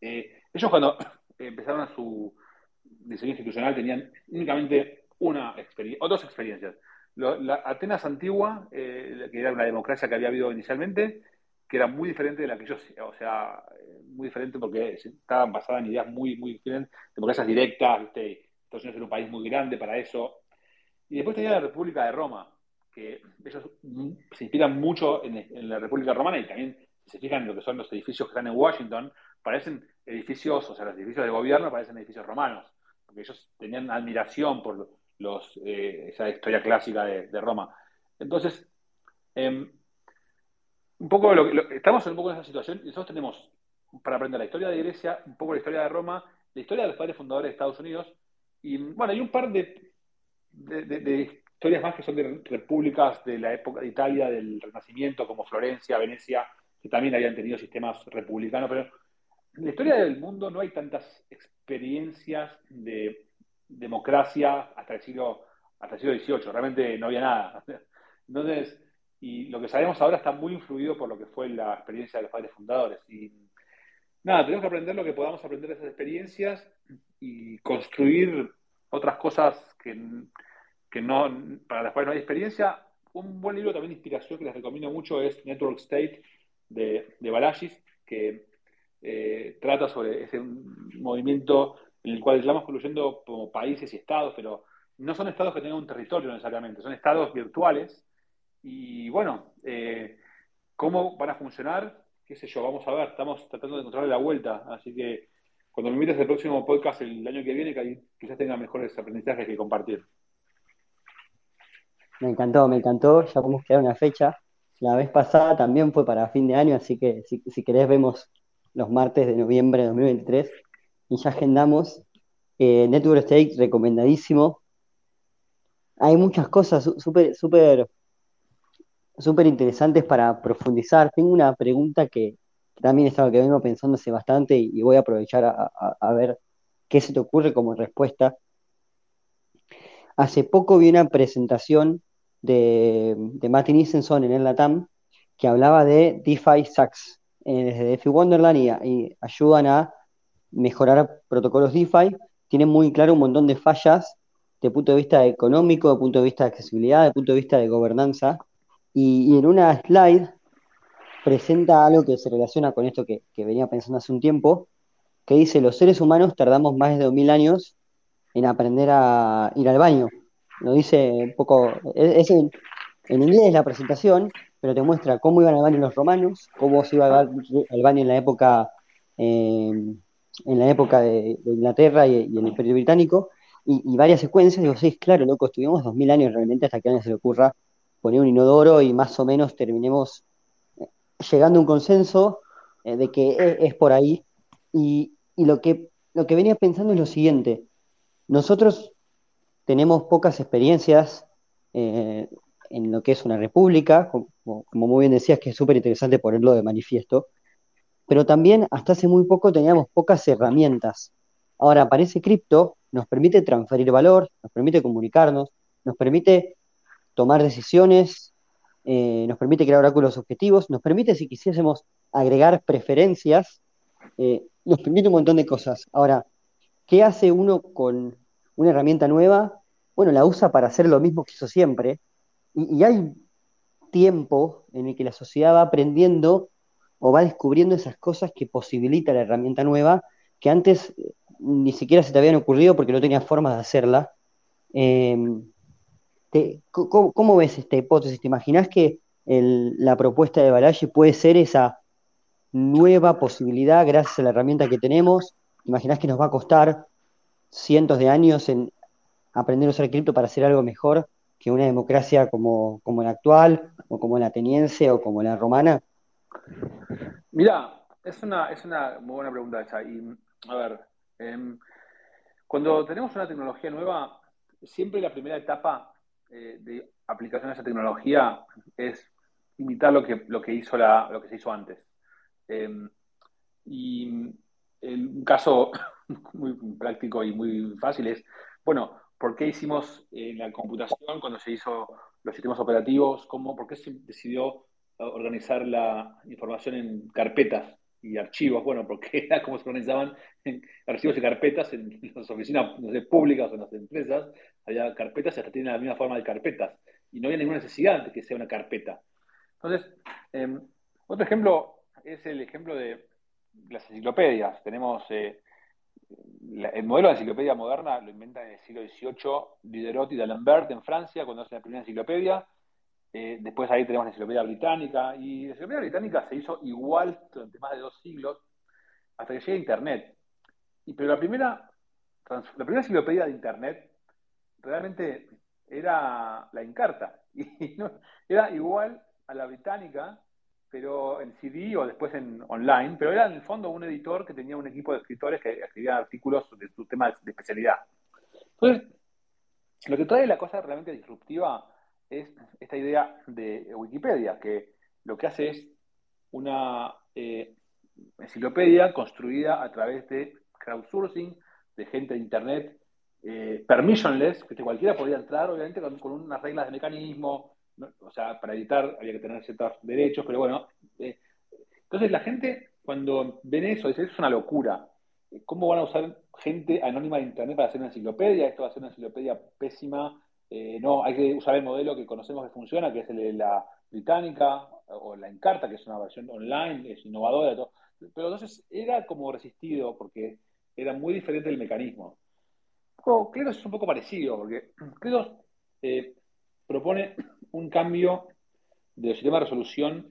Eh, ellos cuando empezaron a su diseño institucional tenían únicamente una experiencia, o dos experiencias. La Atenas antigua, eh, que era una democracia que había habido inicialmente, que era muy diferente de la que ellos, o sea, muy diferente porque estaban basadas en ideas muy, muy diferentes, democracias directas, Estados Unidos era un país muy grande para eso. Y después tenía la República de Roma, que ellos se inspiran mucho en, la República Romana y también se fijan en lo que son los edificios que están en Washington, parecen edificios, o sea, los edificios de gobierno parecen edificios romanos, porque ellos tenían admiración por los, eh, esa historia clásica de, Roma. Entonces, em, un poco estamos en un poco en esa situación y nosotros tenemos para aprender la historia de Grecia, un poco la historia de Roma, la historia de los padres fundadores de Estados Unidos y bueno, hay un par de, de, historias más que son de repúblicas de la época de Italia, del Renacimiento, como Florencia, Venecia, que también habían tenido sistemas republicanos, pero en la historia del mundo no hay tantas experiencias de democracia hasta el siglo, hasta el siglo XVIII, realmente no había nada. Entonces, y lo que sabemos ahora está muy influido por lo que fue la experiencia de los padres fundadores. Y nada, tenemos que aprender lo que podamos aprender de esas experiencias y construir otras cosas que, no, para las cuales no hay experiencia. Un buen libro también de inspiración que les recomiendo mucho es Network State de, de Balashis, que eh, trata sobre ese movimiento en el cual estamos construyendo como países y estados, pero no son estados que tengan un territorio necesariamente, son estados virtuales. Y bueno, eh, ¿cómo van a funcionar? ¿Qué sé yo? Vamos a ver, estamos tratando de encontrarle la vuelta, así que cuando me invites al próximo podcast el año que viene, que quizás tenga mejores aprendizajes que compartir. Me encantó, me encantó, ya podemos quedar una fecha. La vez pasada también fue para fin de año, así que si, si querés vemos los martes de noviembre de 2023 y ya agendamos. Eh, Network State, recomendadísimo. Hay muchas cosas súper, súper, súper interesantes para profundizar. Tengo una pregunta que, también es algo que vengo pensando hace bastante y, voy a aprovechar a, ver qué se te ocurre como respuesta. Hace poco vi una presentación de, de Martin Isenson en el LATAM que hablaba de DeFi Sachs eh, desde DeFi Wonderland y ayudan a mejorar protocolos DeFi, tiene muy claro un montón de fallas de punto de vista económico, de punto de vista de accesibilidad, de punto de vista de gobernanza. Y, en una slide presenta algo que se relaciona con esto que, venía pensando hace un tiempo, que dice, los seres humanos tardamos más de 2000 años en aprender a ir al baño. Lo dice un poco, es, en, inglés la presentación, pero te muestra cómo iban al baño los romanos, cómo se iba al, baño en la época eh, en la época de, Inglaterra y, el Imperio Británico, y, varias secuencias, digo, sí, claro, loco, estuvimos dos mil años realmente hasta que a alguien se le ocurra poner un inodoro y más o menos terminemos eh, llegando a un consenso eh, de que e, es, por ahí. Y, lo, que, lo que venía pensando es lo siguiente, nosotros tenemos pocas experiencias eh, en lo que es una república, como, como muy bien decías, que es súper interesante ponerlo de manifiesto, pero también hasta hace muy poco teníamos pocas herramientas. Ahora aparece cripto, nos permite transferir valor, nos permite comunicarnos, nos permite tomar decisiones, eh, nos permite crear oráculos objetivos, nos permite, si quisiésemos, agregar preferencias, eh, nos permite un montón de cosas. Ahora, ¿qué hace uno con una herramienta nueva? Bueno, la usa para hacer lo mismo que hizo siempre. Y, hay tiempo en el que la sociedad va aprendiendo o va descubriendo esas cosas que posibilita la herramienta nueva que antes eh, ni siquiera se te habían ocurrido porque no tenías forma de hacerla. ¿Cómo, ves esta hipótesis? ¿Te imaginas que la propuesta de Balaji puede ser esa nueva posibilidad gracias a la herramienta que tenemos? ¿Imaginas que nos va a costar cientos de años en aprender a usar cripto para hacer algo mejor que una democracia como, la actual, o como la ateniense, o como la romana? Mira, es una, es una muy buena pregunta esa. Y, a ver, em, cuando tenemos una tecnología nueva, siempre la primera etapa eh, de aplicación de esa tecnología es imitar lo que, lo que, hizo la, lo que se hizo antes. Em, y un caso muy práctico y muy fácil es, bueno, ¿por qué hicimos en la computación cuando se hizo los sistemas operativos? ¿Cómo, ¿Por qué se decidió organizar la información en carpetas y archivos, bueno, porque era como se organizaban archivos y carpetas en las oficinas públicas o en las empresas, había carpetas y hasta tienen la misma forma de carpetas, y no había ninguna necesidad de que sea una carpeta. Entonces, em, otro ejemplo es el ejemplo de las enciclopedias. Tenemos eh, el modelo de enciclopedia moderna, lo inventan en el siglo XVIII Diderot y D'Alembert en Francia, cuando hacen la primera enciclopedia, eh, después ahí tenemos la enciclopedia británica, y la enciclopedia británica se hizo igual durante más de dos siglos, hasta que llega Internet. Y, pero la primera, la primera enciclopedia de Internet realmente era la Encarta, y era igual a la británica, pero en CD o después en online, pero era en el fondo un editor que tenía un equipo de escritores que escribían artículos de su tema de especialidad. Entonces, lo que trae la cosa realmente disruptiva es esta idea de Wikipedia, que lo que hace es una eh, enciclopedia construida a través de crowdsourcing, de gente de Internet, eh, permissionless, que cualquiera podía entrar, obviamente con, unas reglas de mecanismo, o sea, para editar había que tener ciertos derechos, pero bueno. Eh, entonces la gente, cuando ven eso, dice, es una locura. ¿Cómo van a usar gente anónima de Internet para hacer una enciclopedia? Esto va a ser una enciclopedia pésima, eh, no, hay que usar el modelo que conocemos que funciona, que es el de la británica o la Encarta, que es una versión online, es innovadora. Todo. Pero entonces era como resistido porque era muy diferente el mecanismo. Cleros es un poco parecido, porque Cleros eh, propone un cambio del sistema de resolución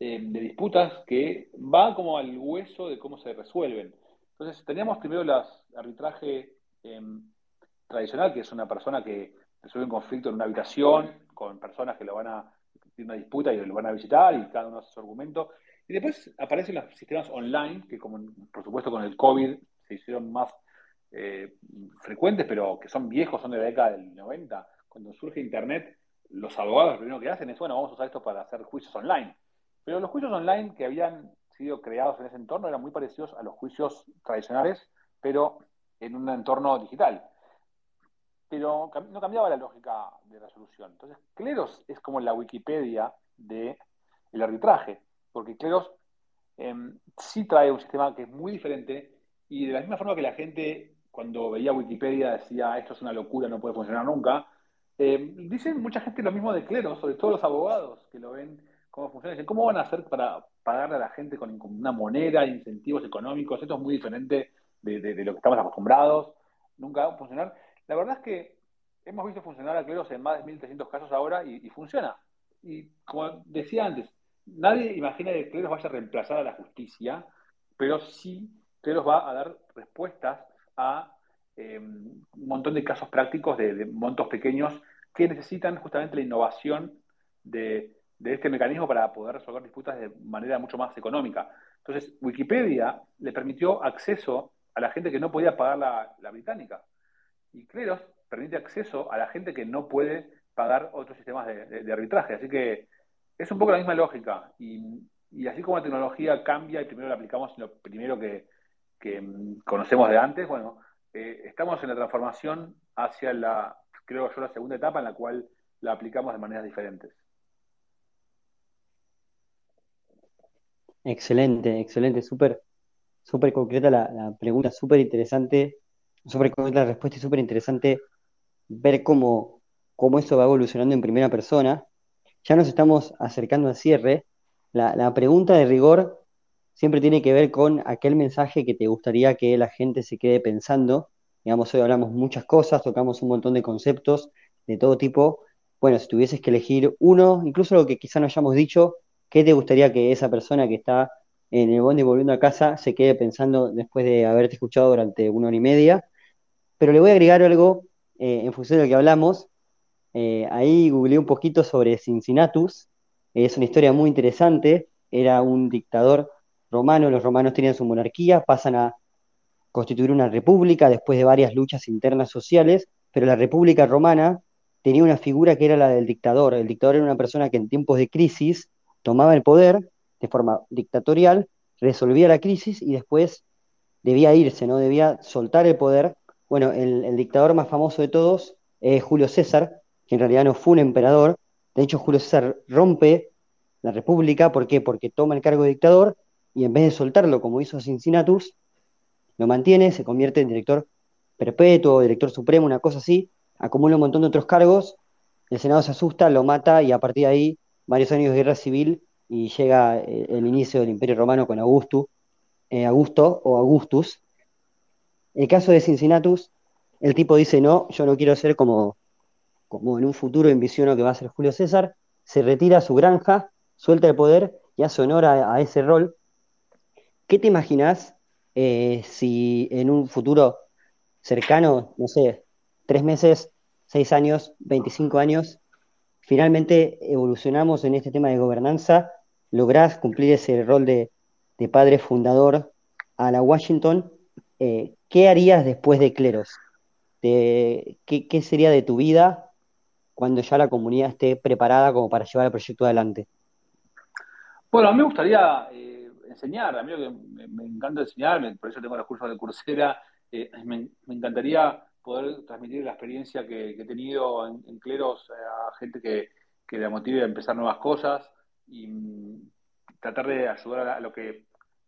eh, de disputas que va como al hueso de cómo se resuelven. Entonces, teníamos primero el arbitraje tradicional, que es una persona que resuelve un conflicto en una habitación con personas que lo van a tener una disputa y lo van a visitar y cada uno hace su argumento. Y después aparecen los sistemas online, que como por supuesto con el COVID se hicieron más eh, frecuentes, pero que son viejos, son de la década del 90. Cuando surge Internet, los abogados lo primero que hacen es, bueno, vamos a usar esto para hacer juicios online. Pero los juicios online que habían sido creados en ese entorno eran muy parecidos a los juicios tradicionales, pero en un entorno digital pero no cambiaba la lógica de resolución. Entonces, Cleros es como la Wikipedia del arbitraje, porque Cleros em, sí trae un sistema que es muy diferente y de la misma forma que la gente cuando veía Wikipedia decía esto es una locura, no puede funcionar nunca, em, dicen mucha gente lo mismo de Cleros, sobre todo los abogados que lo ven cómo funciona, dicen cómo van a hacer para pagarle a la gente con, una moneda, incentivos económicos, esto es muy diferente de, de lo que estamos acostumbrados, nunca va a funcionar. La verdad es que hemos visto funcionar a Cleros en más de 1.300 casos ahora y, funciona. Y como decía antes, nadie imagina que Cleros vaya a reemplazar a la justicia, pero sí Cleros va a dar respuestas a em, un montón de casos prácticos de, montos pequeños que necesitan justamente la innovación de, este mecanismo para poder resolver disputas de manera mucho más económica. Entonces, Wikipedia le permitió acceso a la gente que no podía pagar la británica. Y Cleros permite acceso a la gente que no puede pagar otros sistemas de, arbitraje. Así que es un poco la misma lógica. Y, así como la tecnología cambia y primero la aplicamos lo primero que, mm, conocemos de antes, bueno, eh, estamos en la transformación hacia la, creo yo, la segunda etapa en la cual la aplicamos de maneras diferentes. Excelente, excelente, súper súper concreta la, pregunta, súper interesante, súper la respuesta y súper interesante ver cómo, cómo eso va evolucionando en primera persona. Ya nos estamos acercando al cierre. La, la pregunta de rigor siempre tiene que ver con aquel mensaje que te gustaría que la gente se quede pensando. Digamos, hoy hablamos muchas cosas, tocamos un montón de conceptos de todo tipo. Bueno, si tuvieses que elegir uno, incluso lo que quizá no hayamos dicho, ¿qué te gustaría que esa persona que está en el bondi volviendo a casa se quede pensando después de haberte escuchado durante una hora y media? Pero le voy a agregar algo eh, en función de lo que hablamos. Eh, ahí googleé un poquito sobre Cincinnatus. es una historia muy interesante. Era un dictador romano, los romanos tenían su monarquía, pasan a constituir una república después de varias luchas internas sociales, pero la república romana tenía una figura que era la del dictador. El dictador era una persona que en tiempos de crisis tomaba el poder de forma dictatorial, resolvía la crisis y después debía irse, ¿no? Debía soltar el poder. Bueno, el, dictador más famoso de todos es Julio César, que en realidad no fue un emperador. De hecho, Julio César rompe la república, ¿por qué? Porque toma el cargo de dictador y en vez de soltarlo como hizo Cincinnatus, lo mantiene, se convierte en director perpetuo, director supremo, una cosa así, acumula un montón de otros cargos, el Senado se asusta, lo mata y a partir de ahí varios años de guerra civil y llega eh, el inicio del Imperio Romano con Augusto, eh, Augusto o Augustus. El caso de Cincinnatus, el tipo dice, no, yo no quiero ser como, como en un futuro envisiono que va a ser Julio César, se retira a su granja, suelta el poder y hace honor a, ese rol. ¿Qué te imaginas eh, si en un futuro cercano, no sé, tres meses, seis años, 25 años, finalmente evolucionamos en este tema de gobernanza, lográs cumplir ese rol de, padre fundador a la Washington, eh, ¿qué harías después de Cleros? ¿qué, sería de tu vida cuando ya la comunidad esté preparada como para llevar el proyecto adelante? Bueno, a mí me gustaría eh, enseñar, a mí me, encanta enseñar, por eso tengo los cursos de Coursera, eh, me, encantaría poder transmitir la experiencia que, he tenido en, Cleros a gente que, que la motive a empezar nuevas cosas y mm, tratar de ayudar a lo que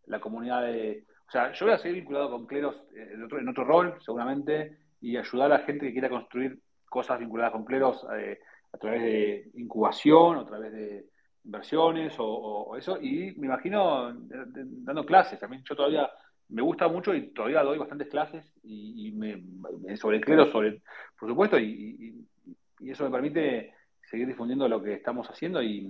la comunidad de... O sea, yo voy a seguir vinculado con Cleros eh, en otro, en otro rol, seguramente, y ayudar a la gente que quiera construir cosas vinculadas con Cleros eh, a través de incubación, a través de inversiones o, eso. Y me imagino dando clases. También yo todavía me gusta mucho y todavía doy bastantes clases y, me, sobre Cleros, sobre, por supuesto, y, eso me permite seguir difundiendo lo que estamos haciendo y,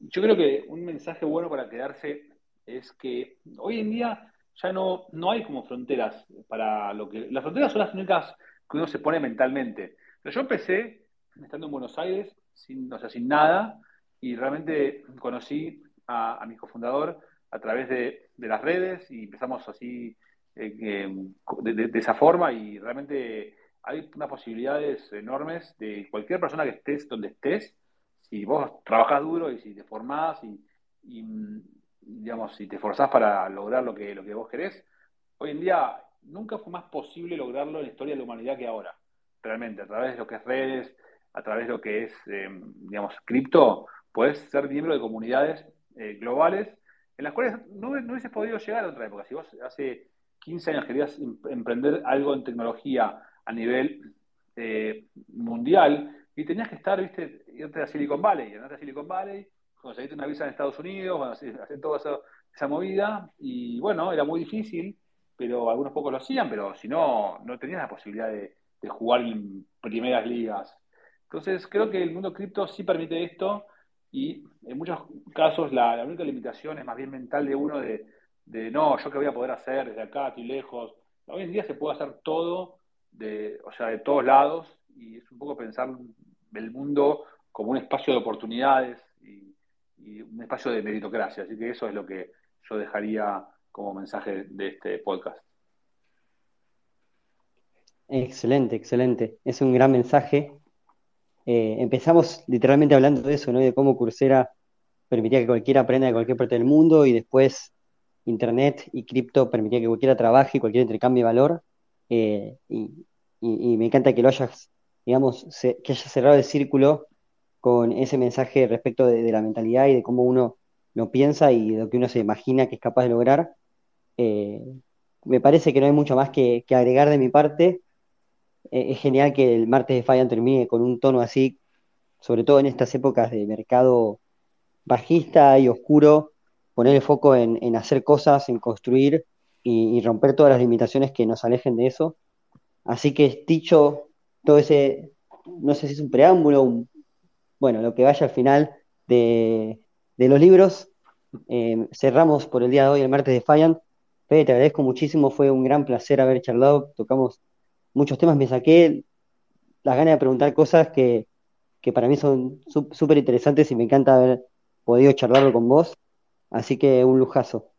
yo creo que un mensaje bueno para quedarse es que hoy en día ya no, no hay como fronteras para lo que... Las fronteras son las únicas que uno se pone mentalmente. Pero yo empecé estando en Buenos Aires, sin, o sea, sin nada, y realmente conocí a, mi cofundador a través de, las redes y empezamos así eh, de, esa forma y realmente hay unas posibilidades enormes de cualquier persona que estés donde estés si vos trabajás duro y si te formás y, digamos, si te esforzás para lograr lo que, lo que vos querés, hoy en día nunca fue más posible lograrlo en la historia de la humanidad que ahora, realmente, a través de lo que es redes, a través de lo que es, em, digamos, cripto, puedes ser miembro de comunidades eh, globales en las cuales no, no hubieses podido llegar en otra época. Si vos hace 15 años querías em, emprender algo en tecnología a nivel eh, mundial, y tenías que estar, viste, irte a Silicon Valley, irte a Silicon Valley, conseguirte una visa en Estados Unidos, hacer toda esa, movida, y bueno, era muy difícil, pero algunos pocos lo hacían, pero si no, no tenías la posibilidad de, jugar en primeras ligas. Entonces, creo que el mundo cripto sí permite esto, y en muchos casos la, única limitación es más bien mental de uno de, de, no, yo qué voy a poder hacer desde acá, estoy lejos. Hoy en día se puede hacer todo, de, o sea, de todos lados, y es un poco pensar el mundo como un espacio de oportunidades y, un espacio de meritocracia. Así que eso es lo que yo dejaría como mensaje de este podcast. Excelente, excelente. Es un gran mensaje. Eh, empezamos literalmente hablando de eso, ¿no? De cómo Coursera permitía que cualquiera aprenda de cualquier parte del mundo y después Internet y cripto permitía que cualquiera trabaje y cualquiera intercambie valor. Eh, y me encanta que lo hayas, digamos, se- que hayas cerrado el círculo con ese mensaje respecto de, la mentalidad y de cómo uno lo piensa y de lo que uno se imagina que es capaz de lograr. Eh, me parece que no hay mucho más que, agregar de mi parte. Eh, es genial que el martes de Fallan termine con un tono así, sobre todo en estas épocas de mercado bajista y oscuro, poner el foco en, en hacer cosas, en construir y, y romper todas las limitaciones que nos alejen de eso. Así que dicho todo ese, no sé si es un preámbulo, un- bueno, lo que vaya al final de, de los libros, eh, cerramos por el día de hoy, el martes de Fallan. Fede, te agradezco muchísimo, fue un gran placer haber charlado, tocamos muchos temas, me saqué las ganas de preguntar cosas que, que para mí son sú- súper interesantes y me encanta haber podido charlarlo con vos, así que un lujazo.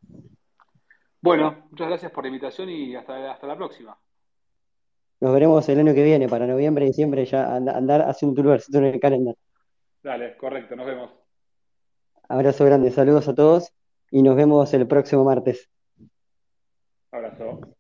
Bueno, muchas gracias por la invitación y hasta, hasta la próxima. Nos veremos el año que viene, para noviembre, diciembre, ya and- andar haciendo un tourcito en el calendar. Dale, correcto, nos vemos. Abrazo grande, saludos a todos y nos vemos el próximo martes. Abrazo.